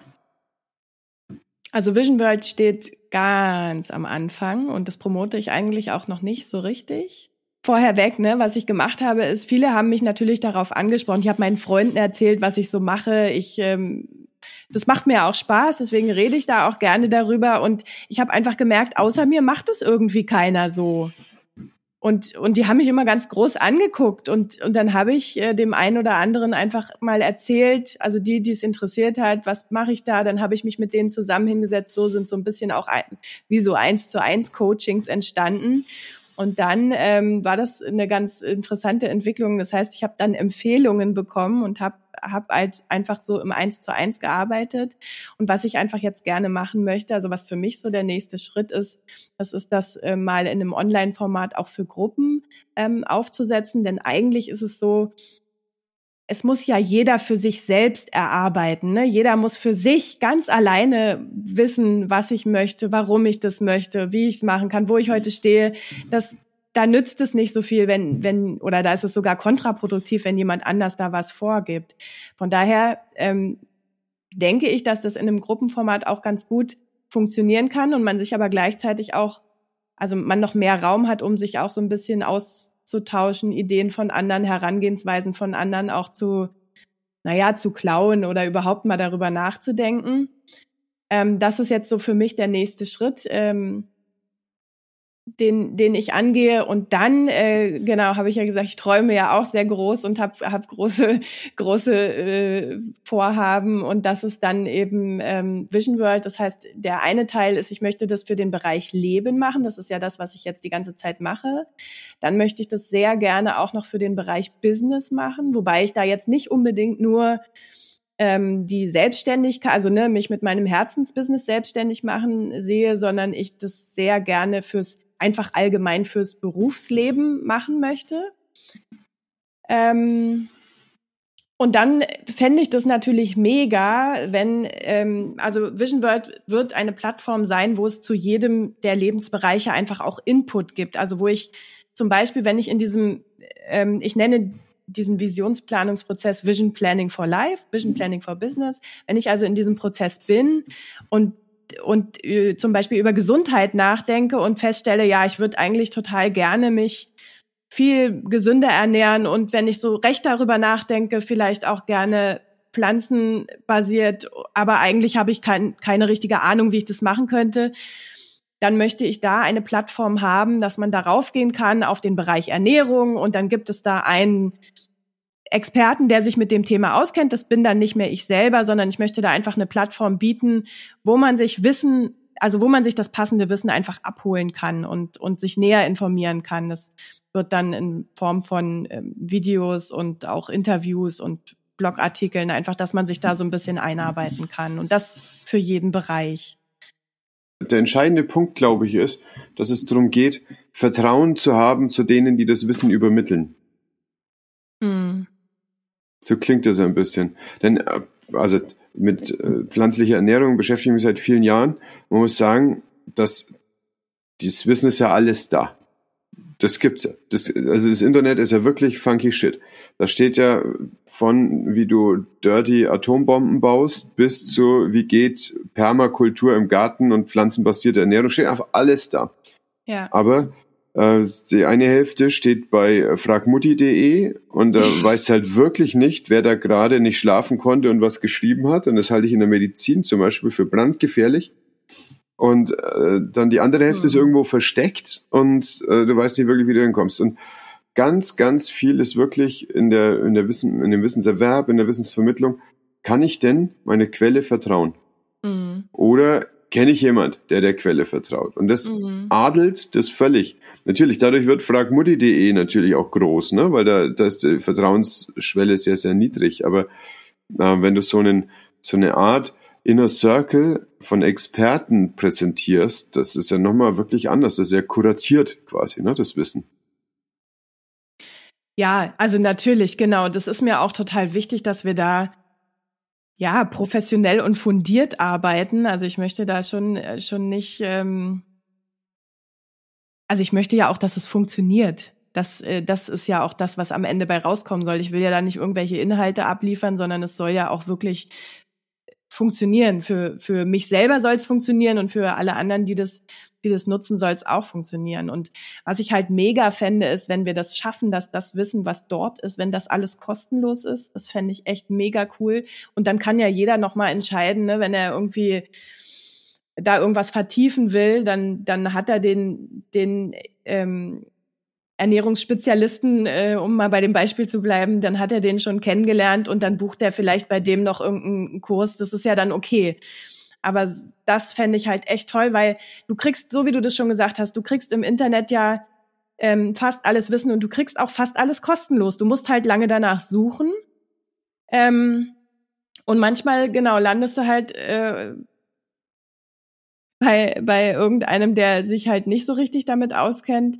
Also Vision World steht ganz am Anfang und das promote ich eigentlich auch noch nicht so richtig vorher weg, ne? Was ich gemacht habe, ist, viele haben mich natürlich darauf angesprochen. Ich habe meinen Freunden erzählt, was ich so mache. Ich ähm, das macht mir auch Spaß, deswegen rede ich da auch gerne darüber. Und ich habe einfach gemerkt, außer mir macht es irgendwie keiner so. und, und die haben mich immer ganz groß angeguckt. Und, und dann habe ich äh, dem einen oder anderen einfach mal erzählt, also die, die es interessiert hat, was mache ich da? Dann habe ich mich mit denen zusammen hingesetzt. So sind so ein bisschen auch ein, wie so eins zu eins Coachings entstanden. Und dann ähm, war das eine ganz interessante Entwicklung. Das heißt, ich habe dann Empfehlungen bekommen und habe hab halt einfach so im Eins zu eins gearbeitet. Und was ich einfach jetzt gerne machen möchte, also was für mich so der nächste Schritt ist, das ist das äh, mal in einem Online-Format auch für Gruppen ähm, aufzusetzen. Denn eigentlich ist es so, es muss ja jeder für sich selbst erarbeiten. Ne? Jeder muss für sich ganz alleine wissen, was ich möchte, warum ich das möchte, wie ich es machen kann, wo ich heute stehe. Das, da nützt es nicht so viel, wenn, wenn, oder da ist es sogar kontraproduktiv, wenn jemand anders da was vorgibt. Von daher ähm, denke ich, dass das in einem Gruppenformat auch ganz gut funktionieren kann und man sich aber gleichzeitig auch, also man noch mehr Raum hat, um sich auch so ein bisschen aus auszutauschen, Ideen von anderen, Herangehensweisen von anderen auch zu, naja, zu klauen oder überhaupt mal darüber nachzudenken. Ähm, das ist jetzt so für mich der nächste Schritt. Ähm, den, den ich angehe. Und dann, äh, genau, habe ich ja gesagt, ich träume ja auch sehr groß und habe hab große, große äh, Vorhaben. Und das ist dann eben ähm, Vision World. Das heißt, der eine Teil ist, ich möchte das für den Bereich Leben machen. Das ist ja das, was ich jetzt die ganze Zeit mache. Dann möchte ich das sehr gerne auch noch für den Bereich Business machen, wobei ich da jetzt nicht unbedingt nur ähm, die Selbstständigkeit, also ne, mich mit meinem Herzensbusiness selbstständig machen sehe, sondern ich das sehr gerne fürs einfach allgemein fürs Berufsleben machen möchte. Ähm, und dann fände ich das natürlich mega, wenn, ähm, also Vision World wird eine Plattform sein, wo es zu jedem der Lebensbereiche einfach auch Input gibt. Also wo ich zum Beispiel, wenn ich in diesem, ähm, ich nenne diesen Visionsplanungsprozess Vision Planning for Life, Vision Planning for Business, wenn ich also in diesem Prozess bin und und äh, zum Beispiel über Gesundheit nachdenke und feststelle, ja, ich würde eigentlich total gerne mich viel gesünder ernähren und wenn ich so recht darüber nachdenke, vielleicht auch gerne pflanzenbasiert, aber eigentlich habe ich kein, keine richtige Ahnung, wie ich das machen könnte. Dann möchte ich da eine Plattform haben, dass man darauf gehen kann auf den Bereich Ernährung und dann gibt es da einen Experten, der sich mit dem Thema auskennt. Das bin dann nicht mehr ich selber, sondern ich möchte da einfach eine Plattform bieten, wo man sich Wissen, also wo man sich das passende Wissen einfach abholen kann und, und sich näher informieren kann. Das wird dann in Form von ähm, Videos und auch Interviews und Blogartikeln einfach, dass man sich da so ein bisschen einarbeiten kann und das für jeden Bereich. Der entscheidende Punkt, glaube ich, ist, dass es darum geht, Vertrauen zu haben zu denen, die das Wissen übermitteln. Mhm. So klingt das ein bisschen. Denn, äh, also mit äh, pflanzlicher Ernährung beschäftige ich mich seit vielen Jahren. Man muss sagen, dass dieses Wissen ist ja alles da. Das gibt's ja. Das, also das Internet ist ja wirklich funky shit. Da steht ja von, wie du dirty Atombomben baust, bis zu, wie geht Permakultur im Garten und pflanzenbasierte Ernährung, steht einfach alles da. Ja. Aber die eine Hälfte steht bei fragmutti.de und da weiß halt wirklich nicht, wer da gerade nicht schlafen konnte und was geschrieben hat. Und das halte ich in der Medizin zum Beispiel für brandgefährlich. Und äh, dann die andere Hälfte mhm. ist irgendwo versteckt und äh, du weißt nicht wirklich, wie du hinkommst. Und ganz, ganz viel ist wirklich in der, in der Wissen, in dem Wissenserwerb, in der Wissensvermittlung. Kann ich denn meine Quelle vertrauen? Mhm. Oder kenne ich jemand, der der Quelle vertraut. Und das mhm. adelt das völlig. Natürlich, dadurch wird fragmutti.de natürlich auch groß, ne? weil da, da ist die Vertrauensschwelle sehr, sehr niedrig. Aber äh, wenn du so, einen, so eine Art Inner Circle von Experten präsentierst, das ist ja nochmal wirklich anders. Das ist ja kuratiert quasi, ne, das Wissen. Ja, also natürlich, genau. Das ist mir auch total wichtig, dass wir da ja, professionell und fundiert arbeiten. Also ich möchte da schon, äh, schon nicht, ähm, also ich möchte ja auch, dass es funktioniert. Das, äh, das ist ja auch das, was am Ende bei rauskommen soll. Ich will ja da nicht irgendwelche Inhalte abliefern, sondern es soll ja auch wirklich funktionieren. Für, für mich selber soll es funktionieren und für alle anderen, die das, die das nutzen, soll es auch funktionieren. Und was ich halt mega fände, ist, wenn wir das schaffen, dass das Wissen, was dort ist, wenn das alles kostenlos ist, das fände ich echt mega cool. Und dann kann ja jeder nochmal entscheiden, ne, wenn er irgendwie da irgendwas vertiefen will, dann, dann hat er den, den ähm, Ernährungsspezialisten, äh, um mal bei dem Beispiel zu bleiben, dann hat er den schon kennengelernt und dann bucht er vielleicht bei dem noch irgendeinen Kurs. Das ist ja dann okay. Aber das fände ich halt echt toll, weil du kriegst, so wie du das schon gesagt hast, du kriegst im Internet ja ähm, fast alles Wissen und du kriegst auch fast alles kostenlos. Du musst halt lange danach suchen. Ähm, und manchmal, genau, landest du halt äh, bei, bei irgendeinem, der sich halt nicht so richtig damit auskennt.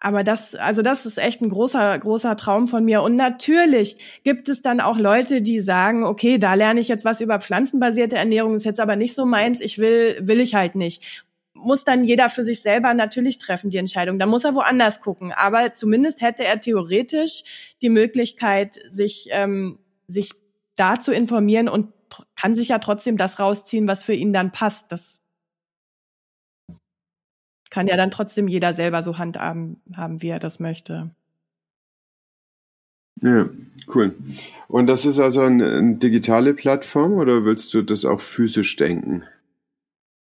Aber das, also das ist echt ein großer, großer Traum von mir. Und natürlich gibt es dann auch Leute, die sagen, okay, da lerne ich jetzt was über pflanzenbasierte Ernährung, ist jetzt aber nicht so meins, ich will, will ich halt nicht. Muss dann jeder für sich selber natürlich treffen, die Entscheidung. Da muss er woanders gucken. Aber zumindest hätte er theoretisch die Möglichkeit, sich, ähm, sich da zu informieren und kann sich ja trotzdem das rausziehen, was für ihn dann passt. Das kann ja dann trotzdem jeder selber so handhaben, haben, wie er das möchte. Ja, cool. Und das ist also eine, eine, digitale Plattform oder willst du das auch physisch denken?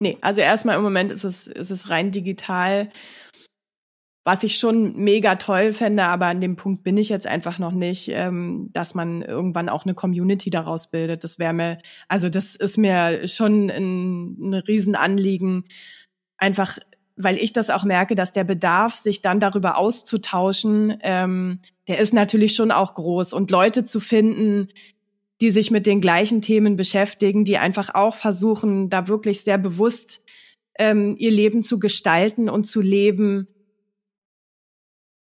Nee, also erstmal im Moment ist es, ist es rein digital, was ich schon mega toll fände, aber an dem Punkt bin ich jetzt einfach noch nicht, ähm, dass man irgendwann auch eine Community daraus bildet. Das wäre mir, also das ist mir schon ein, ein Riesenanliegen, einfach weil ich das auch merke, dass der Bedarf, sich dann darüber auszutauschen, ähm, der ist natürlich schon auch groß. Und Leute zu finden, die sich mit den gleichen Themen beschäftigen, die einfach auch versuchen, da wirklich sehr bewusst ähm, ihr Leben zu gestalten und zu leben.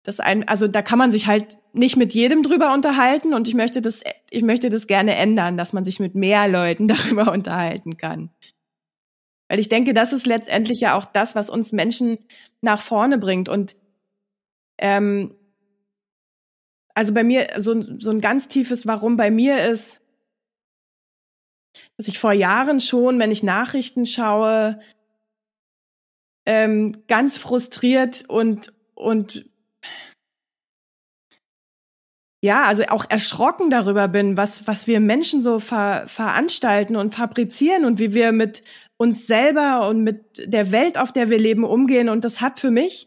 Das ein, also da kann man sich halt nicht mit jedem drüber unterhalten und ich möchte das, ich möchte das gerne ändern, dass man sich mit mehr Leuten darüber unterhalten kann. Weil ich denke, das ist letztendlich ja auch das, was uns Menschen nach vorne bringt. Und ähm, also bei mir, so, so ein ganz tiefes Warum bei mir ist, dass ich vor Jahren schon, wenn ich Nachrichten schaue, ähm, ganz frustriert und, und ja, also auch erschrocken darüber bin, was, was wir Menschen so ver, veranstalten und fabrizieren und wie wir mit uns selber und mit der Welt, auf der wir leben, umgehen. Und das hat für mich,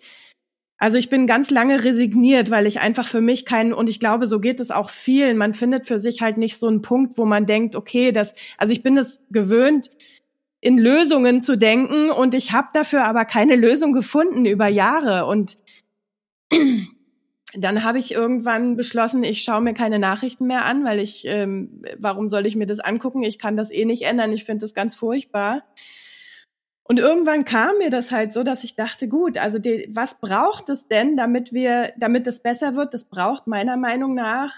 also ich bin ganz lange resigniert, weil ich einfach für mich keinen, und ich glaube, so geht es auch vielen, man findet für sich halt nicht so einen Punkt, wo man denkt, okay, das, also ich bin es gewöhnt, in Lösungen zu denken und ich habe dafür aber keine Lösung gefunden über Jahre. Und dann habe ich irgendwann beschlossen, ich schaue mir keine Nachrichten mehr an, weil ich, ähm, warum soll ich mir das angucken? Ich kann das eh nicht ändern. Ich finde das ganz furchtbar. Und irgendwann kam mir das halt so, dass ich dachte, gut, also die, was braucht es denn, damit wir, damit es besser wird? Das braucht meiner Meinung nach,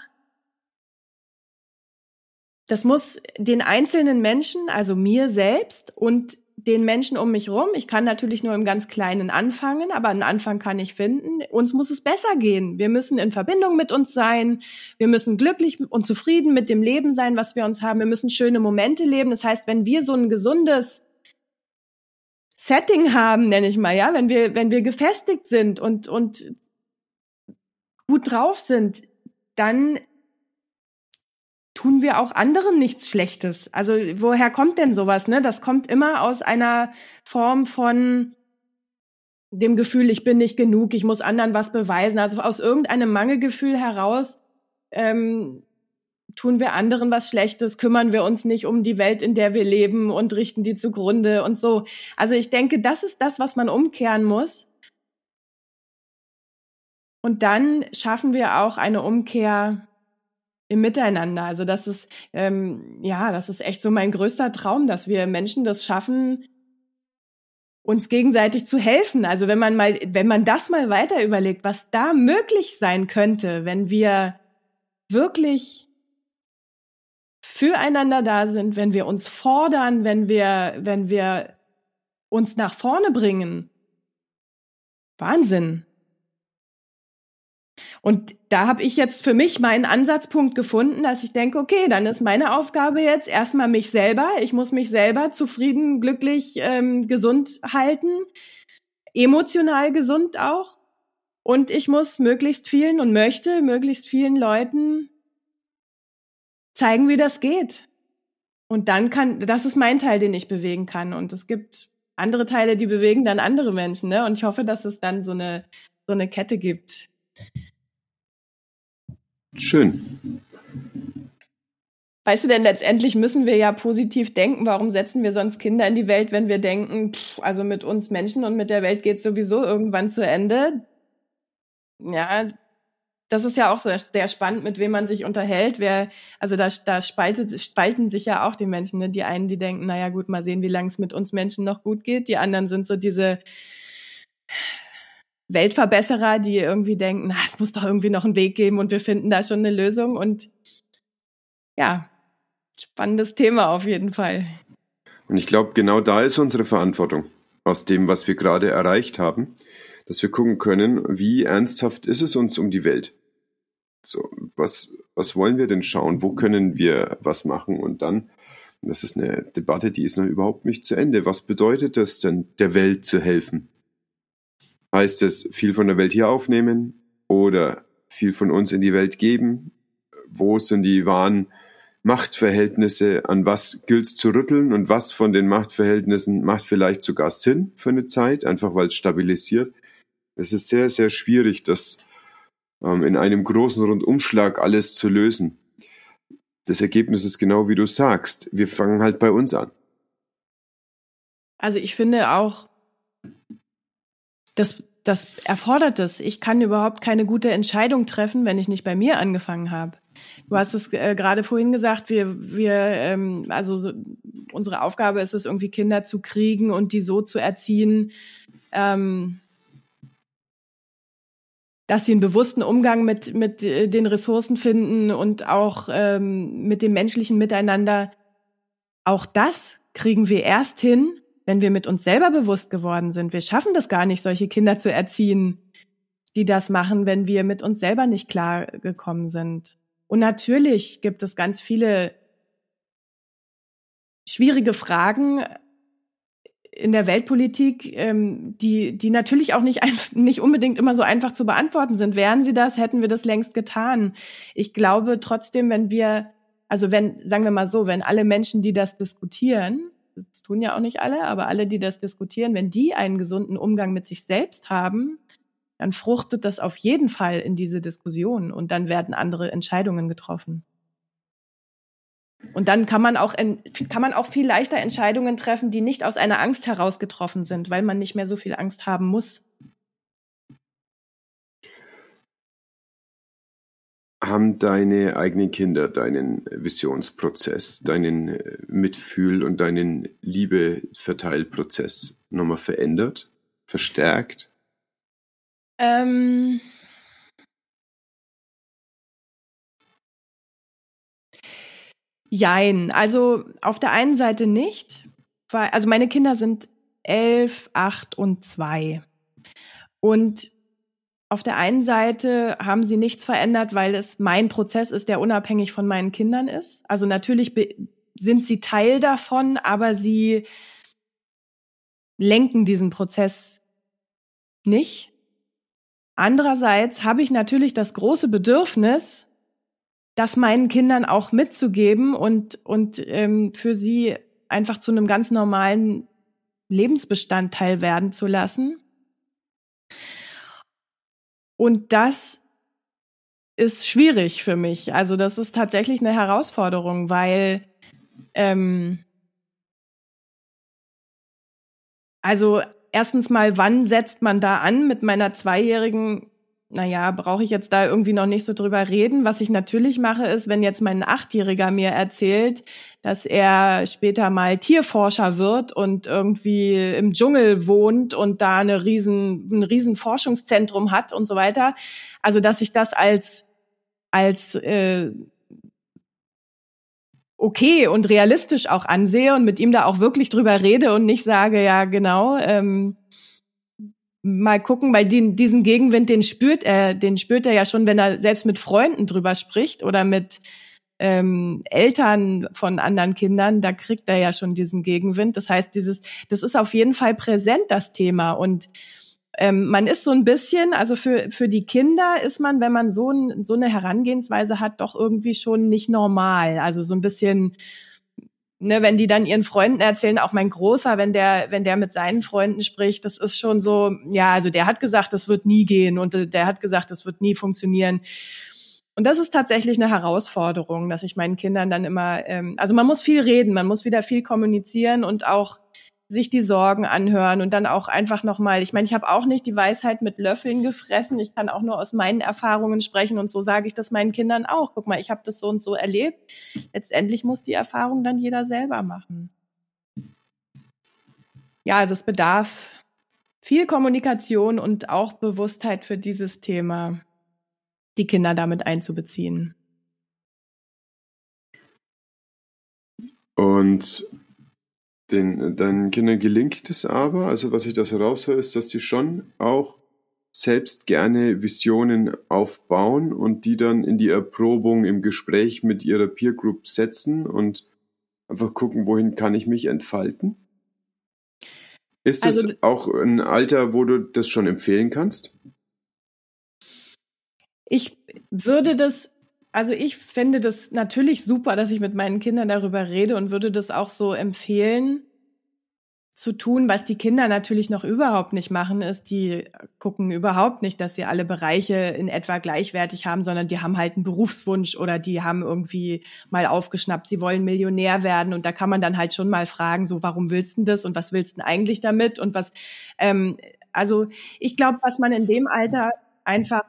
das muss den einzelnen Menschen, also mir selbst und den Menschen um mich rum. Ich kann natürlich nur im ganz Kleinen anfangen, aber einen Anfang kann ich finden. Uns muss es besser gehen. Wir müssen in Verbindung mit uns sein. Wir müssen glücklich und zufrieden mit dem Leben sein, was wir uns haben. Wir müssen schöne Momente leben. Das heißt, wenn wir so ein gesundes Setting haben, nenne ich mal, ja, wenn wir, wenn wir gefestigt sind und, und gut drauf sind, dann tun wir auch anderen nichts Schlechtes. Also woher kommt denn sowas? Ne? Das kommt immer aus einer Form von dem Gefühl, ich bin nicht genug, ich muss anderen was beweisen. Also aus irgendeinem Mangelgefühl heraus ähm, tun wir anderen was Schlechtes, kümmern wir uns nicht um die Welt, in der wir leben und richten die zugrunde und so. Also ich denke, das ist das, was man umkehren muss. Und dann schaffen wir auch eine Umkehr im Miteinander. Also das ist ähm, ja, das ist echt so mein größter Traum, dass wir Menschen das schaffen, uns gegenseitig zu helfen. Also wenn man mal, wenn man das mal weiter überlegt, was da möglich sein könnte, wenn wir wirklich füreinander da sind, wenn wir uns fordern, wenn wir, wenn wir uns nach vorne bringen. Wahnsinn. Und da habe ich jetzt für mich meinen Ansatzpunkt gefunden, dass ich denke, okay, dann ist meine Aufgabe jetzt erstmal mich selber. Ich muss mich selber zufrieden, glücklich, ähm, gesund halten, emotional gesund auch. Und ich muss möglichst vielen und möchte möglichst vielen Leuten zeigen, wie das geht. Und dann kann, das ist mein Teil, den ich bewegen kann. Und es gibt andere Teile, die bewegen dann andere Menschen. Ne? Und ich hoffe, dass es dann so eine so eine Kette gibt. Schön. Weißt du denn, letztendlich müssen wir ja positiv denken. Warum setzen wir sonst Kinder in die Welt, wenn wir denken, pff, also mit uns Menschen und mit der Welt geht sowieso irgendwann zu Ende? Ja, das ist ja auch so sehr spannend, mit wem man sich unterhält. Wer, also da, da spaltet, spalten sich ja auch die Menschen. Ne? Die einen, die denken, naja gut, mal sehen, wie lange es mit uns Menschen noch gut geht. Die anderen sind so diese Weltverbesserer, die irgendwie denken, na, es muss doch irgendwie noch einen Weg geben und wir finden da schon eine Lösung. Und ja, spannendes Thema auf jeden Fall. Und ich glaube, genau da ist unsere Verantwortung aus dem, was wir gerade erreicht haben, dass wir gucken können, wie ernsthaft ist es uns um die Welt? So, was, was wollen wir denn schauen? Wo können wir was machen? Und dann, das ist eine Debatte, die ist noch überhaupt nicht zu Ende. Was bedeutet das denn, der Welt zu helfen? Heißt es, viel von der Welt hier aufnehmen oder viel von uns in die Welt geben? Wo sind die wahren Machtverhältnisse, an was gilt es zu rütteln und was von den Machtverhältnissen macht vielleicht sogar Sinn für eine Zeit, einfach weil es stabilisiert. Es ist sehr, sehr schwierig, das ähm, in einem großen Rundumschlag alles zu lösen. Das Ergebnis ist genau wie du sagst. Wir fangen halt bei uns an. Also ich finde auch, das, das erfordert es. Ich kann überhaupt keine gute Entscheidung treffen, wenn ich nicht bei mir angefangen habe. Du hast es äh, gerade vorhin gesagt, wir, wir ähm, also so, unsere Aufgabe ist es, irgendwie Kinder zu kriegen und die so zu erziehen, ähm, dass sie einen bewussten Umgang mit, mit äh, den Ressourcen finden und auch ähm, mit dem menschlichen Miteinander. Auch das kriegen wir erst hin, wenn wir mit uns selber bewusst geworden sind. Wir schaffen das gar nicht, solche Kinder zu erziehen, die das machen, wenn wir mit uns selber nicht klar gekommen sind. Und natürlich gibt es ganz viele schwierige Fragen in der Weltpolitik, ähm, die, die natürlich auch nicht, nicht unbedingt immer so einfach zu beantworten sind. Wären sie das, hätten wir das längst getan. Ich glaube trotzdem, wenn wir, also wenn, sagen wir mal so, wenn alle Menschen, die das diskutieren, das tun ja auch nicht alle, aber alle, die das diskutieren, wenn die einen gesunden Umgang mit sich selbst haben, dann fruchtet das auf jeden Fall in diese Diskussion und dann werden andere Entscheidungen getroffen. Und dann kann man auch, kann man auch viel leichter Entscheidungen treffen, die nicht aus einer Angst heraus getroffen sind, weil man nicht mehr so viel Angst haben muss. Haben deine eigenen Kinder deinen Visionsprozess, deinen äh, Mitfühl- und deinen Liebeverteilprozess nochmal verändert, verstärkt? Ähm Jein. Also auf der einen Seite nicht, weil, also meine Kinder sind elf, acht und zwei. Und auf der einen Seite haben sie nichts verändert, weil es mein Prozess ist, der unabhängig von meinen Kindern ist. Also natürlich sind sie Teil davon, aber sie lenken diesen Prozess nicht. Andererseits habe ich natürlich das große Bedürfnis, das meinen Kindern auch mitzugeben und, und ähm, für sie einfach zu einem ganz normalen Lebensbestandteil werden zu lassen. Und das ist schwierig für mich. Also das ist tatsächlich eine Herausforderung, weil ähm, also erstens mal, wann setzt man da an? Mit meiner Zweijährigen, naja, brauche ich jetzt da irgendwie noch nicht so drüber reden. Was ich natürlich mache, ist, wenn jetzt mein Achtjähriger mir erzählt, dass er später mal Tierforscher wird und irgendwie im Dschungel wohnt und da eine riesen, ein riesen Forschungszentrum hat und so weiter. Also, dass ich das als, als äh, okay und realistisch auch ansehe und mit ihm da auch wirklich drüber rede und nicht sage, ja, genau, ähm, mal gucken, weil den, diesen Gegenwind, den spürt er, den spürt er ja schon, wenn er selbst mit Freunden drüber spricht oder mit ähm, Eltern von anderen Kindern, da kriegt er ja schon diesen Gegenwind. Das heißt, dieses, das ist auf jeden Fall präsent, das Thema. Und ähm, man ist so ein bisschen, also für, für die Kinder ist man, wenn man so, ein, so eine Herangehensweise hat, doch irgendwie schon nicht normal. Also so ein bisschen ne, wenn die dann ihren Freunden erzählen, auch mein Großer, wenn der, wenn der mit seinen Freunden spricht, das ist schon so, ja, also der hat gesagt, das wird nie gehen und äh, der hat gesagt, das wird nie funktionieren. Und das ist tatsächlich eine Herausforderung, dass ich meinen Kindern dann immer, ähm, also man muss viel reden, man muss wieder viel kommunizieren und auch sich die Sorgen anhören und dann auch einfach nochmal, ich meine, ich habe auch nicht die Weisheit mit Löffeln gefressen, ich kann auch nur aus meinen Erfahrungen sprechen und so sage ich das meinen Kindern auch. Guck mal, ich habe das so und so erlebt. Letztendlich muss die Erfahrung dann jeder selber machen. Ja, also es bedarf viel Kommunikation und auch Bewusstheit für dieses Thema, die Kinder damit einzubeziehen. Und den, deinen Kindern gelingt es aber, also was ich da so raushöre, ist, dass sie schon auch selbst gerne Visionen aufbauen und die dann in die Erprobung im Gespräch mit ihrer Peer Group setzen und einfach gucken, wohin kann ich mich entfalten? Ist das also, auch ein Alter, wo du das schon empfehlen kannst? Ich würde das also ich finde das natürlich super, dass ich mit meinen Kindern darüber rede und würde das auch so empfehlen zu tun. Was die Kinder natürlich noch überhaupt nicht machen, ist, die gucken überhaupt nicht, dass sie alle Bereiche in etwa gleichwertig haben, sondern die haben halt einen Berufswunsch oder die haben irgendwie mal aufgeschnappt, sie wollen Millionär werden und da kann man dann halt schon mal fragen, so warum willst du das und was willst du eigentlich damit und was, ähm, also ich glaube, was man in dem Alter einfach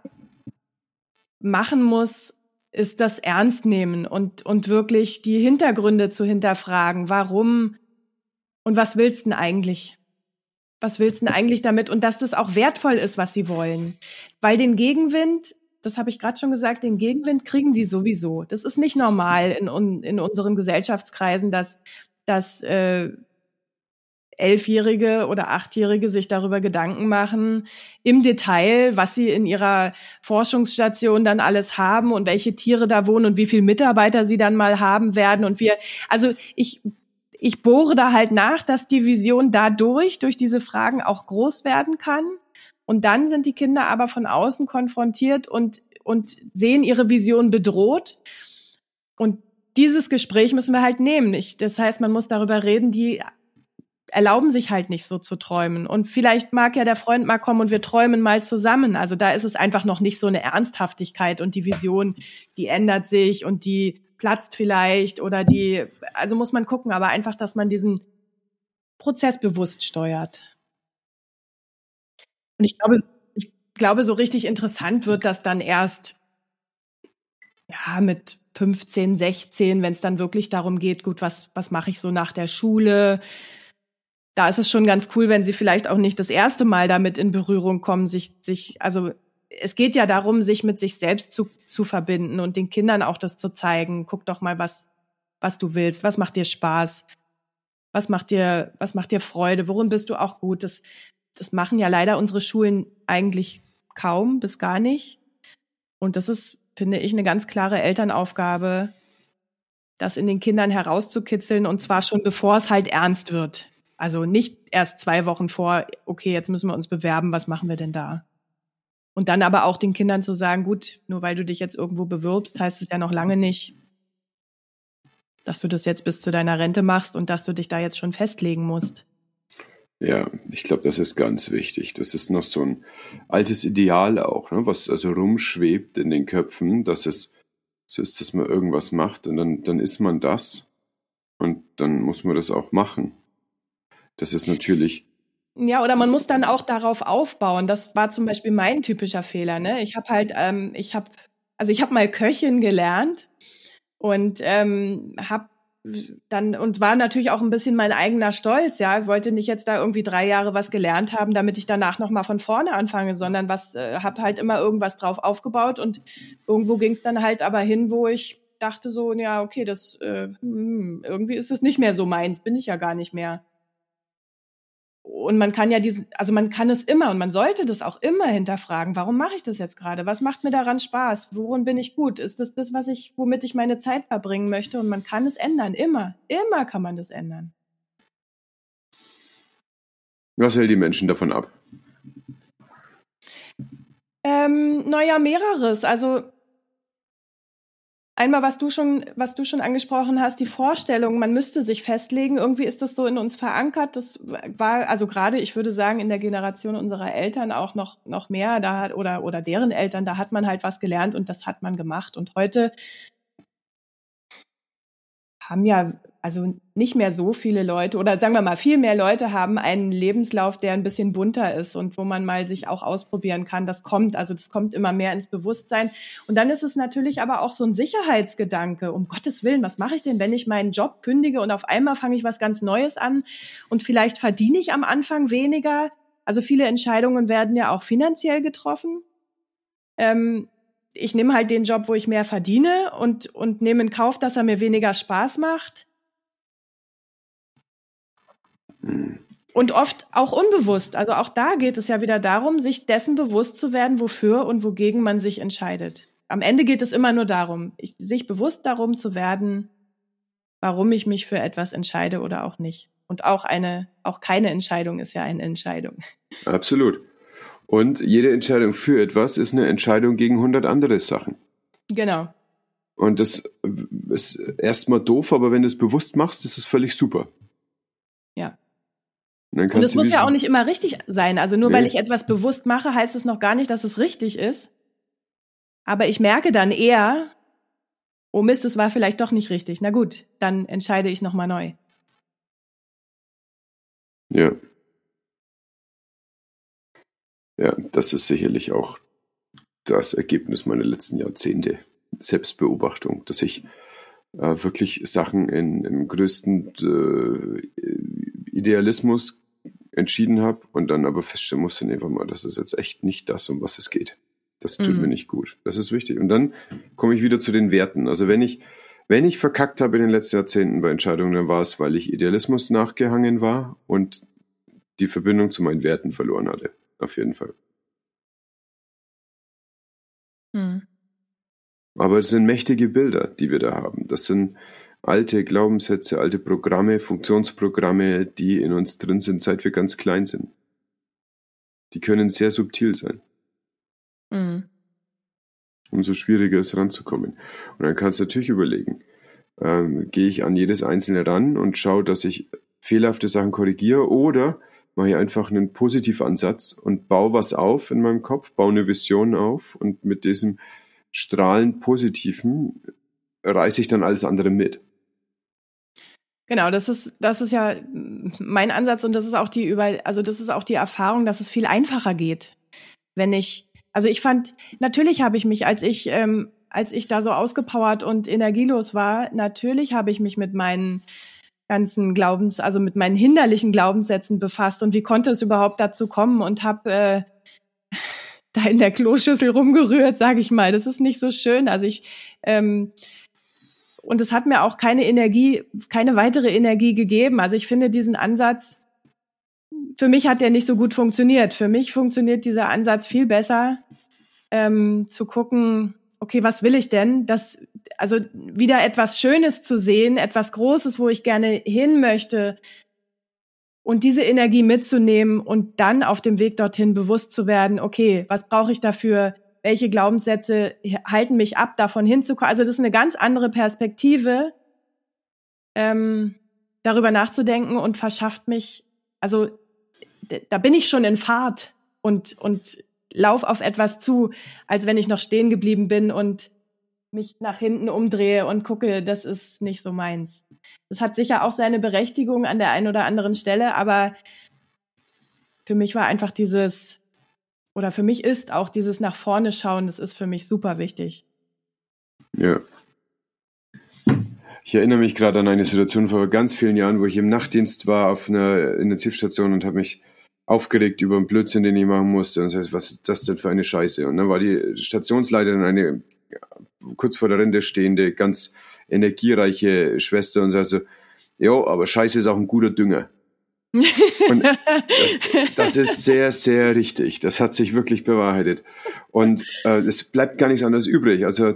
machen muss, ist das ernst nehmen und, und wirklich die Hintergründe zu hinterfragen. Warum und was willst du denn eigentlich? Was willst du denn eigentlich damit? Und dass das auch wertvoll ist, was sie wollen. Weil den Gegenwind, das habe ich gerade schon gesagt, den Gegenwind kriegen sie sowieso. Das ist nicht normal in, in unseren Gesellschaftskreisen, dass, dass äh, Elfjährige oder Achtjährige sich darüber Gedanken machen, im Detail, was sie in ihrer Forschungsstation dann alles haben und welche Tiere da wohnen und wie viele Mitarbeiter sie dann mal haben werden. Und wir, also ich, ich bohre da halt nach, dass die Vision dadurch, durch diese Fragen auch groß werden kann. Und dann sind die Kinder aber von außen konfrontiert und, und sehen ihre Vision bedroht. Und dieses Gespräch müssen wir halt nehmen. Ich, das heißt, man muss darüber reden, die erlauben sich halt nicht so zu träumen. Und vielleicht mag ja der Freund mal kommen und wir träumen mal zusammen. Also da ist es einfach noch nicht so eine Ernsthaftigkeit und die Vision, die ändert sich und die platzt vielleicht oder die, also muss man gucken, aber einfach, dass man diesen Prozess bewusst steuert. Und ich glaube, ich glaube, so richtig interessant wird das dann erst, ja, mit 15, 16, wenn es dann wirklich darum geht, gut, was, was mache ich so nach der Schule? Da ist es schon ganz cool, wenn sie vielleicht auch nicht das erste Mal damit in Berührung kommen, sich, sich, also es geht ja darum, sich mit sich selbst zu, zu verbinden und den Kindern auch das zu zeigen. Guck doch mal, was, was du willst, was macht dir Spaß, was macht dir, was macht dir Freude, worin bist du auch gut. Das, das machen ja leider unsere Schulen eigentlich kaum bis gar nicht. Und das ist, finde ich, eine ganz klare Elternaufgabe, das in den Kindern herauszukitzeln und zwar schon bevor es halt ernst wird. Also nicht erst zwei Wochen vor, okay, jetzt müssen wir uns bewerben, was machen wir denn da? Und dann aber auch den Kindern zu sagen, gut, nur weil du dich jetzt irgendwo bewirbst, heißt es ja noch lange nicht, dass du das jetzt bis zu deiner Rente machst und dass du dich da jetzt schon festlegen musst. Ja, ich glaube, das ist ganz wichtig. Das ist noch so ein altes Ideal auch, ne, was also rumschwebt in den Köpfen, dass es so ist, dass man irgendwas macht und dann, dann ist man das und dann muss man das auch machen. Das ist natürlich. Ja, oder man muss dann auch darauf aufbauen. Das war zum Beispiel mein typischer Fehler. Ne? Ich habe halt, ähm, ich habe, also ich habe mal Köchin gelernt und ähm, habe dann und war natürlich auch ein bisschen mein eigener Stolz. Ja, ich wollte nicht jetzt da irgendwie drei Jahre was gelernt haben, damit ich danach noch mal von vorne anfange, sondern was äh, habe halt immer irgendwas drauf aufgebaut und irgendwo ging es dann halt aber hin, wo ich dachte so, ja okay, das äh, hm, irgendwie ist es nicht mehr so meins, bin ich ja gar nicht mehr und man kann ja diesen, also man kann es immer und man sollte das auch immer hinterfragen. Warum mache ich das jetzt gerade? Was macht mir daran Spaß? Worin bin ich gut? Ist das das, was ich, womit ich meine Zeit verbringen möchte? Und man kann es ändern. Immer. Immer kann man das ändern. Was hält die Menschen davon ab? Ähm, naja, mehreres. Also einmal, was du schon, was du schon angesprochen hast, die Vorstellung, man müsste sich festlegen. Irgendwie ist das so in uns verankert. Das war, also gerade, ich würde sagen, in der Generation unserer Eltern auch noch, noch mehr, da oder, oder deren Eltern, da hat man halt was gelernt und das hat man gemacht. Und heute haben ja also nicht mehr so viele Leute oder sagen wir mal viel mehr Leute haben einen Lebenslauf, der ein bisschen bunter ist und wo man mal sich auch ausprobieren kann. Das kommt, also das kommt immer mehr ins Bewusstsein. Und dann ist es natürlich aber auch so ein Sicherheitsgedanke. Um Gottes Willen, was mache ich denn, wenn ich meinen Job kündige und auf einmal fange ich was ganz Neues an und vielleicht verdiene ich am Anfang weniger? Also viele Entscheidungen werden ja auch finanziell getroffen. Ähm, ich nehme halt den Job, wo ich mehr verdiene und, und nehme in Kauf, dass er mir weniger Spaß macht. Und oft auch unbewusst. Also auch da geht es ja wieder darum, sich dessen bewusst zu werden, wofür und wogegen man sich entscheidet. Am Ende geht es immer nur darum, sich bewusst darum zu werden, warum ich mich für etwas entscheide oder auch nicht. Und auch eine, auch keine Entscheidung ist ja eine Entscheidung. Absolut. Und jede Entscheidung für etwas ist eine Entscheidung gegen 100 andere Sachen. Genau. Und das ist erstmal doof, aber wenn du es bewusst machst, ist es völlig super. Ja. Und, und es muss ja auch nicht immer richtig sein. Also nur nee. weil ich etwas bewusst mache, heißt es noch gar nicht, dass es richtig ist. Aber ich merke dann eher, oh Mist, es war vielleicht doch nicht richtig. Na gut, dann entscheide ich nochmal neu. Ja. Ja, das ist sicherlich auch das Ergebnis meiner letzten Jahrzehnte. Selbstbeobachtung, dass ich äh, wirklich Sachen in, im größten äh, Idealismus entschieden habe und dann aber feststellen musste, nee, mal, das ist jetzt echt nicht das, um was es geht. Das tut mhm. mir nicht gut. Das ist wichtig. Und dann komme ich wieder zu den Werten. Also wenn ich, wenn ich verkackt habe in den letzten Jahrzehnten bei Entscheidungen, dann war es, weil ich Idealismus nachgehangen war und die Verbindung zu meinen Werten verloren hatte. Auf jeden Fall. Mhm. Aber es sind mächtige Bilder, die wir da haben. Das sind alte Glaubenssätze, alte Programme, Funktionsprogramme, die in uns drin sind, seit wir ganz klein sind. Die können sehr subtil sein. Mhm. Umso schwieriger ist ranzukommen. Und dann kannst du natürlich überlegen, ähm, gehe ich an jedes einzelne ran und schaue, dass ich fehlerhafte Sachen korrigiere oder mache ich einfach einen Positivansatz und baue was auf in meinem Kopf, baue eine Vision auf und mit diesem strahlend Positiven reiße ich dann alles andere mit. Genau, das ist, das ist ja mein Ansatz und das ist auch die über, also das ist auch die Erfahrung, dass es viel einfacher geht, wenn ich, also ich fand, natürlich habe ich mich, als ich, ähm, als ich da so ausgepowert und energielos war, natürlich habe ich mich mit meinen ganzen Glaubens, also mit meinen hinderlichen Glaubenssätzen befasst und wie konnte es überhaupt dazu kommen und habe äh, da in der Kloschüssel rumgerührt, sage ich mal. Das ist nicht so schön. Also ich ähm, und es hat mir auch keine Energie, keine weitere Energie gegeben. Also ich finde diesen Ansatz, für mich hat der nicht so gut funktioniert. Für mich funktioniert dieser Ansatz viel besser, ähm, zu gucken, okay, was will ich denn? Das, also wieder etwas Schönes zu sehen, etwas Großes, wo ich gerne hin möchte und diese Energie mitzunehmen und dann auf dem Weg dorthin bewusst zu werden, okay, was brauche ich dafür? Welche Glaubenssätze halten mich ab, davon hinzukommen? Also das ist eine ganz andere Perspektive, ähm, darüber nachzudenken und verschafft mich, also da bin ich schon in Fahrt und, und lauf auf etwas zu, als wenn ich noch stehen geblieben bin und mich nach hinten umdrehe und gucke, das ist nicht so meins. Das hat sicher auch seine Berechtigung an der einen oder anderen Stelle, aber für mich war einfach dieses, oder für mich ist auch dieses nach vorne schauen, das ist für mich super wichtig. Ja. Ich erinnere mich gerade an eine Situation vor ganz vielen Jahren, wo ich im Nachtdienst war auf einer Intensivstation und habe mich aufgeregt über einen Blödsinn, den ich machen musste. Und das heißt, was ist das denn für eine Scheiße? Und dann war die Stationsleiterin eine kurz vor der Rente stehende, ganz energiereiche Schwester und sagte so, jo, aber Scheiße ist auch ein guter Dünger. Und das, das, ist sehr, sehr richtig. Das hat sich wirklich bewahrheitet. Und äh, es bleibt gar nichts anderes übrig. Also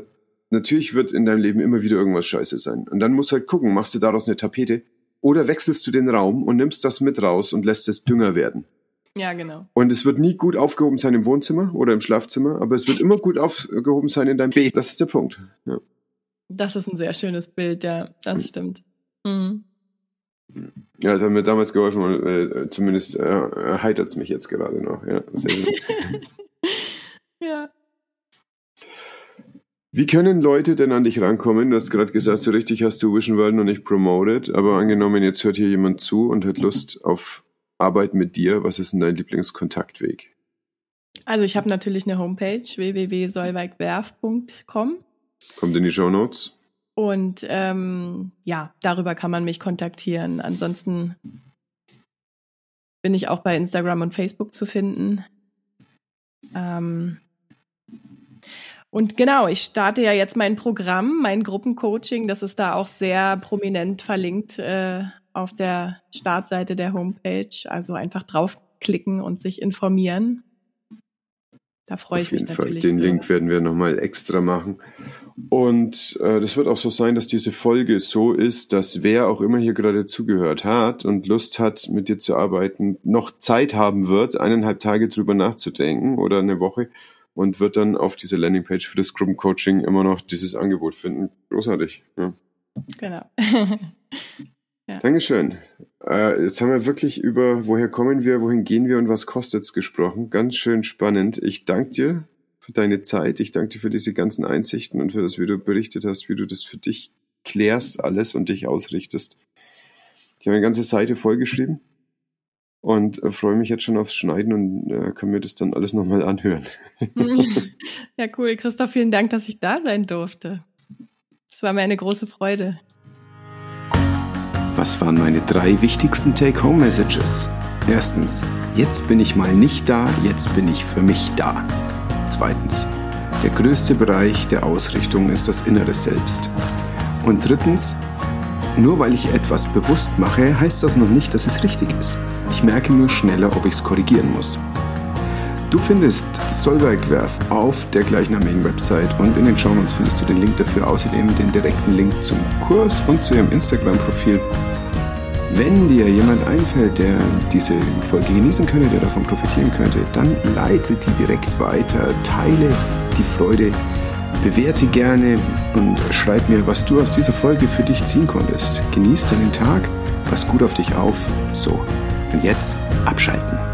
natürlich wird in deinem Leben immer wieder irgendwas scheiße sein. Und dann musst du halt gucken, machst du daraus eine Tapete oder wechselst du den Raum und nimmst das mit raus und lässt es Dünger werden. Ja, genau. Und es wird nie gut aufgehoben sein im Wohnzimmer oder im Schlafzimmer, aber es wird immer gut aufgehoben sein in deinem Bett. Das ist der Punkt. Ja. Das ist ein sehr schönes Bild, ja, das stimmt. Mhm. Ja, das hat mir damals geholfen und äh, zumindest äh, erheitert es mich jetzt gerade noch. Ja, ja. Wie können Leute denn an dich rankommen? Du hast gerade gesagt, so richtig hast du Vision World noch nicht promoted, aber angenommen, jetzt hört hier jemand zu und hat Lust auf Arbeit mit dir. Was ist denn dein Lieblingskontaktweg? Also ich habe natürlich eine Homepage www.solveigwerf.com. Kommt in die Show Notes. Und ähm, ja, darüber kann man mich kontaktieren. Ansonsten bin ich auch bei Instagram und Facebook zu finden. Ähm, und genau, ich starte ja jetzt mein Programm, mein Gruppencoaching. Das ist da auch sehr prominent verlinkt äh, auf der Startseite der Homepage. Also einfach draufklicken und sich informieren. Da freue ich mich natürlich. Auf jeden Fall. Den Link werden wir nochmal extra machen. Und äh, das wird auch so sein, dass diese Folge so ist, dass wer auch immer hier gerade zugehört hat und Lust hat, mit dir zu arbeiten, noch Zeit haben wird, eineinhalb Tage drüber nachzudenken oder eine Woche und wird dann auf dieser Landingpage für das Gruppencoaching immer noch dieses Angebot finden. Großartig. Ja. Genau. ja. Dankeschön. Äh, jetzt haben wir wirklich über, woher kommen wir, wohin gehen wir und was kostet es gesprochen. Ganz schön spannend. Ich danke dir für deine Zeit. Ich danke dir für diese ganzen Einsichten und für das, wie du berichtet hast, wie du das für dich klärst alles und dich ausrichtest. Ich habe eine ganze Seite vollgeschrieben und äh, freue mich jetzt schon aufs Schneiden und äh, kann mir das dann alles nochmal anhören. ja, cool. Christoph, vielen Dank, dass ich da sein durfte. Es war mir eine große Freude. Was waren meine drei wichtigsten Take-Home-Messages? Erstens, jetzt bin ich mal nicht da, jetzt bin ich für mich da. Zweitens, der größte Bereich der Ausrichtung ist das innere Selbst. Und drittens, nur weil ich etwas bewusst mache, heißt das noch nicht, dass es richtig ist. Ich merke nur schneller, ob ich es korrigieren muss. Du findest Solveigwerf auf der gleichnamigen Website und in den Shownotes findest du den Link dafür, außerdem den direkten Link zum Kurs und zu ihrem Instagram-Profil. Wenn dir jemand einfällt, der diese Folge genießen könnte, der davon profitieren könnte, dann leite die direkt weiter, teile die Freude, bewerte gerne und schreib mir, was du aus dieser Folge für dich ziehen konntest. Genieß deinen Tag, pass gut auf dich auf. So, und jetzt abschalten.